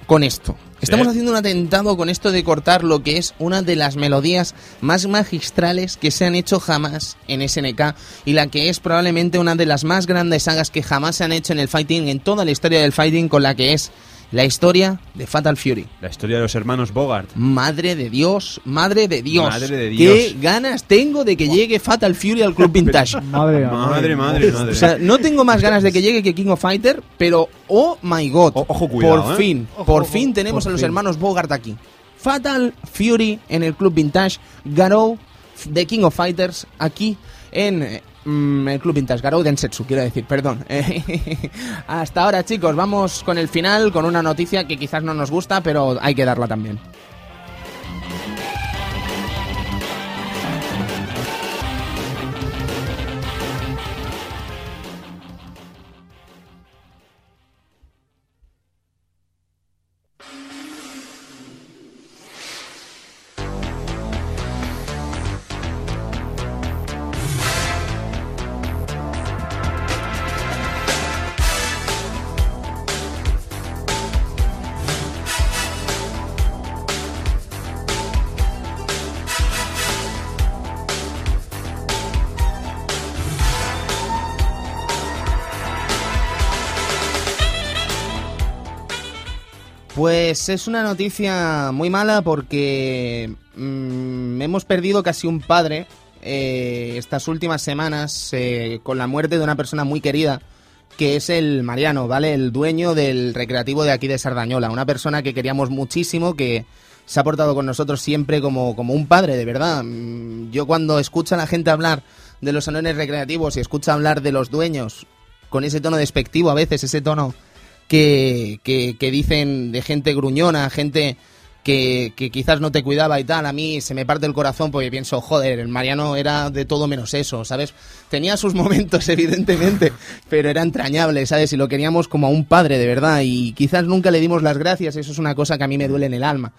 con esto. Estamos haciendo un atentado con esto de cortar lo que es una de las melodías más magistrales que se han hecho jamás en SNK y la que es probablemente una de las más grandes sagas que jamás se han hecho en el fighting, en toda la historia del fighting, con la que es la historia de Fatal Fury. La historia de los hermanos Bogart. Madre de Dios, madre de Dios. Madre de Qué Dios. ganas tengo de que llegue Fatal Fury al Club Vintage. Madre Madre, madre, madre. O sea, no tengo más ganas de que llegue que King of Fighter, pero oh my god. O- ojo, cuidado, por ¿eh? fin, Ojo, por ojo, fin tenemos por a los fin. hermanos Bogart aquí. Fatal Fury en el Club Vintage, Garou de King of Fighters aquí en mm, el Club Vintage, Garou Densetsu, quiero decir, perdón. Hasta ahora, chicos, vamos con el final, con una noticia que quizás no nos gusta, pero hay que darla también. Pues es una noticia muy mala porque mm, hemos perdido casi un padre eh, estas últimas semanas eh, con la muerte de una persona muy querida que es el Mariano, ¿vale? El dueño del recreativo de aquí de Sardañola, una persona que queríamos muchísimo, que se ha portado con nosotros siempre como, como un padre, de verdad. Mm, Yo cuando escucho a la gente hablar de los salones recreativos y escucho hablar de los dueños con ese tono despectivo a veces, ese tono que, que, dicen de gente gruñona, gente que, que quizás no te cuidaba y tal, a mí se me parte el corazón porque pienso, joder, el Mariano era de todo menos eso, ¿sabes? Tenía sus momentos, evidentemente, pero era entrañable, ¿sabes? Y lo queríamos como a un padre, de verdad, y quizás nunca le dimos las gracias, eso es una cosa que a mí me duele en el alma.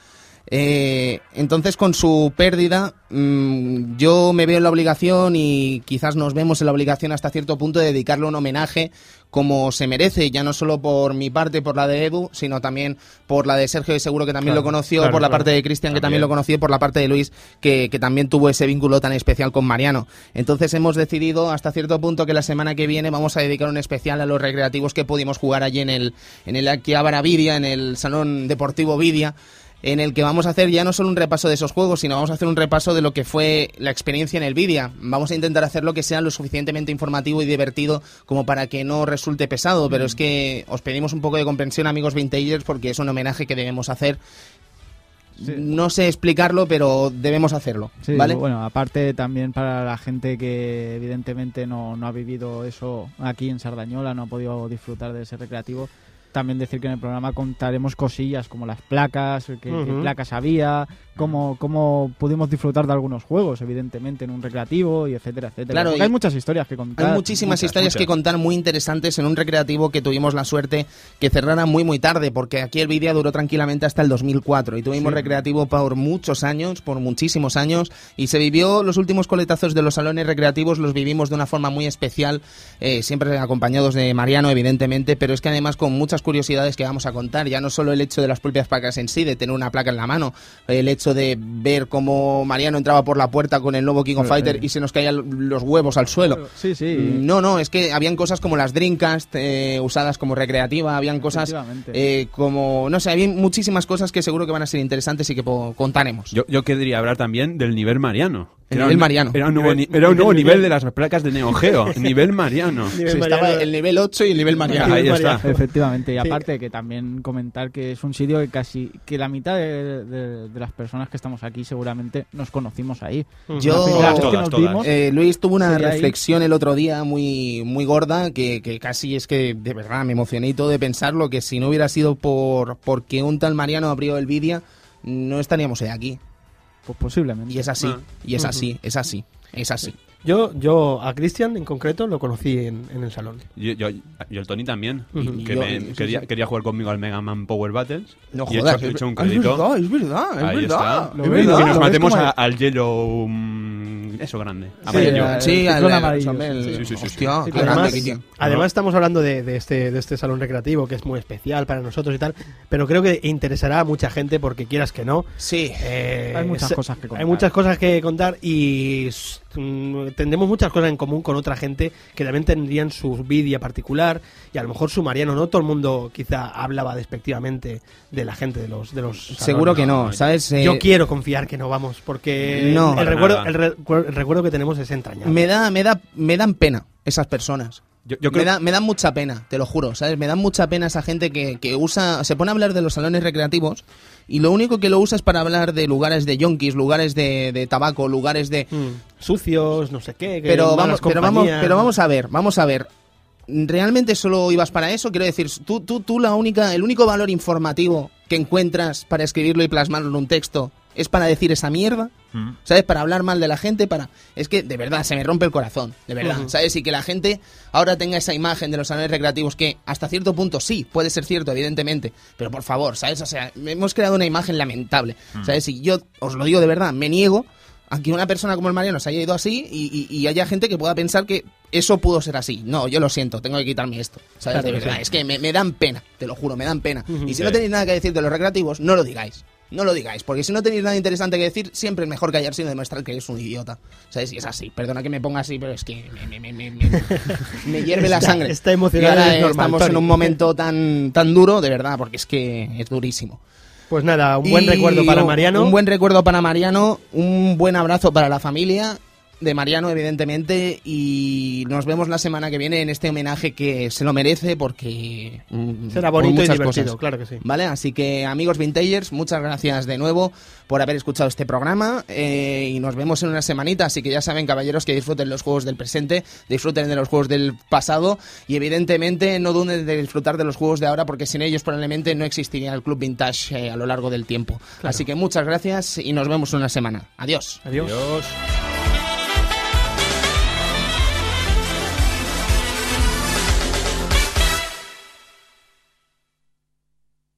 Eh, entonces, con su pérdida, mm, yo me veo en la obligación y quizás nos vemos en la obligación hasta cierto punto de dedicarle un homenaje como se merece, ya no solo por mi parte, por la de Edu, sino también por la de Sergio, que seguro que también Claro, lo conoció, claro, por la claro. parte de Cristian, que también lo conoció, y por la parte de Luis, que, que también tuvo ese vínculo tan especial con Mariano. Entonces hemos decidido hasta cierto punto que la semana que viene vamos a dedicar un especial a los recreativos que pudimos jugar allí en el, en el Akihabara Vidia, en el Salón Deportivo Vidia en el que vamos a hacer ya no solo un repaso de esos juegos, sino vamos a hacer un repaso de lo que fue la experiencia en el Vidia. Vamos a intentar hacerlo que sea lo suficientemente informativo y divertido como para que no resulte pesado, pero es que os pedimos un poco de comprensión, amigos vintagers, porque es un homenaje que debemos hacer. Sí. No sé explicarlo, pero debemos hacerlo, Sí, ¿vale? bueno, aparte también para la gente que evidentemente no, no ha vivido eso aquí en Sardañola, no ha podido disfrutar de ese recreativo, también decir que en el programa contaremos cosillas como las placas, qué, qué placas había, cómo, cómo pudimos disfrutar de algunos juegos, evidentemente, en un recreativo y etcétera, etcétera. Claro, hay muchas historias que contar. Hay muchísimas muchas, historias muchas. que contar muy interesantes en un recreativo que tuvimos la suerte que cerrara muy muy tarde, porque aquí el vídeo duró tranquilamente hasta el 2004 y tuvimos Sí. recreativo por muchos años, por muchísimos años, y se vivió los últimos coletazos de los salones recreativos, los vivimos de una forma muy especial, eh, siempre acompañados de Mariano, evidentemente, pero es que además con muchas curiosidades que vamos a contar, ya no solo el hecho de las propias placas en sí, de tener una placa en la mano, el hecho de ver cómo Mariano entraba por la puerta con el nuevo King of Fighter eh. y se nos caían los huevos al suelo. Sí, sí. No, no, es que habían cosas como las Dreamcast eh, usadas como recreativa, habían cosas eh, como, no sé, había muchísimas cosas que seguro que van a ser interesantes y que contaremos. Yo, yo querría hablar también del nivel mariano. El Era nivel un- mariano. Era un nuevo, ni- era un nuevo nivel de las placas de Neo Geo. nivel mariano. Nivel Sí, estaba el nivel 8 y el nivel Mariano. Ahí Mariano. está. Efectivamente, y Sí. aparte que también comentar que es un sitio que casi que la mitad de, de- de las personas que estamos aquí seguramente nos conocimos ahí. Yo- que Todas, nos todas. vimos, Eh, Luis tuvo una ahí. reflexión el otro día muy, muy gorda que, que casi es que de verdad me emocioné y todo de pensarlo que si no hubiera sido por porque un tal Mariano abrió el vídeo no estaríamos aquí. Pues posiblemente. Y es así, Ah. y es así, es así, es así. Yo, yo a Cristian en concreto lo conocí en, en el salón. Yo, yo, yo el Tony también. Ujú. Que Yo- me- sí, sí. quería, quería jugar conmigo al Mega Man Power Battles. No y he hecho, he es hecho un es crédito. verdad, es verdad, es Ahí verdad. está. Lo es ves, Y nos ¿Lo ves matemos a- al hielo. mm, eso grande. Amarillo. Sí, al, amarillo, además, estamos hablando de, de este, de este salón recreativo que es muy especial para nosotros y tal, pero creo que interesará a mucha gente porque quieras que no. Sí, eh, Hay muchas cosas que contar. Hay muchas cosas que contar y mm, tendremos muchas cosas en común con otra gente que también tendrían su vidia particular y a lo mejor su Mariano. No todo el mundo quizá hablaba despectivamente de la gente de los de los seguro que no, ¿sabes? Eh, Yo quiero confiar que no vamos porque No. el, recuerdo, el, re- el recuerdo que tenemos es entrañable. me da, me da, me dan pena esas personas. Yo, yo creo me, da, me mucha pena, te lo juro, ¿sabes? Me dan mucha pena esa gente que, que usa, se pone a hablar de los salones recreativos y lo único que lo usa es para hablar de lugares de yonkis, lugares de, de tabaco, lugares de... Mm, sucios, no sé qué. que Pero vamos, pero vamos, pero vamos a ver, vamos a ver. ¿Realmente solo ibas para eso? Quiero decir, tú, tú, tú la única, el único valor informativo que encuentras para escribirlo y plasmarlo en un texto es para decir esa mierda. Mm. ¿Sabes? Para hablar mal de la gente, para... Es que, de verdad, se me rompe el corazón, de verdad, Ujú. ¿sabes? Y que la gente ahora tenga esa imagen de los salones recreativos que, hasta cierto punto, sí, puede ser cierto, evidentemente, pero por favor, ¿sabes? O sea, hemos creado una imagen lamentable, ¿sabes? Y yo, os lo digo de verdad, me niego a que una persona como el Mariano se haya ido así y, y- y haya gente que pueda pensar que eso pudo ser así. No, yo lo siento, tengo que quitarme esto, ¿sabes? Claro de verdad, sí. es que me, me dan pena, te lo juro, me dan pena. Y si Sí. no tenéis nada que decir de los recreativos, no lo digáis. No lo digáis, porque si no tenéis nada interesante que decir, siempre es mejor callarse y no demostrar que eres un idiota. ¿Sabes? Y es así. Perdona que me ponga así, pero es que me, me, me, me, me- me hierve la sangre. está emocionado, Y ahora es normal, estamos Tony. en un momento tan, tan duro, de verdad, porque es que es durísimo. Pues nada, un buen Y recuerdo para Mariano. Un buen recuerdo para Mariano, un buen abrazo para la familia de Mariano, evidentemente, y nos vemos la semana que viene en este homenaje que se lo merece porque... mm, Será bonito y divertido, cosas. claro que sí. ¿Vale? Así que, amigos Vintagers, muchas gracias de nuevo por haber escuchado este programa eh, y nos vemos en una semanita. Así que ya saben, caballeros, que disfruten los juegos del presente, disfruten de los juegos del pasado y, evidentemente, no duden de disfrutar de los juegos de ahora porque sin ellos probablemente no existiría el Club Vintage eh, a lo largo del tiempo. Así que muchas gracias y nos vemos en una semana. Adiós. Adiós. Adiós.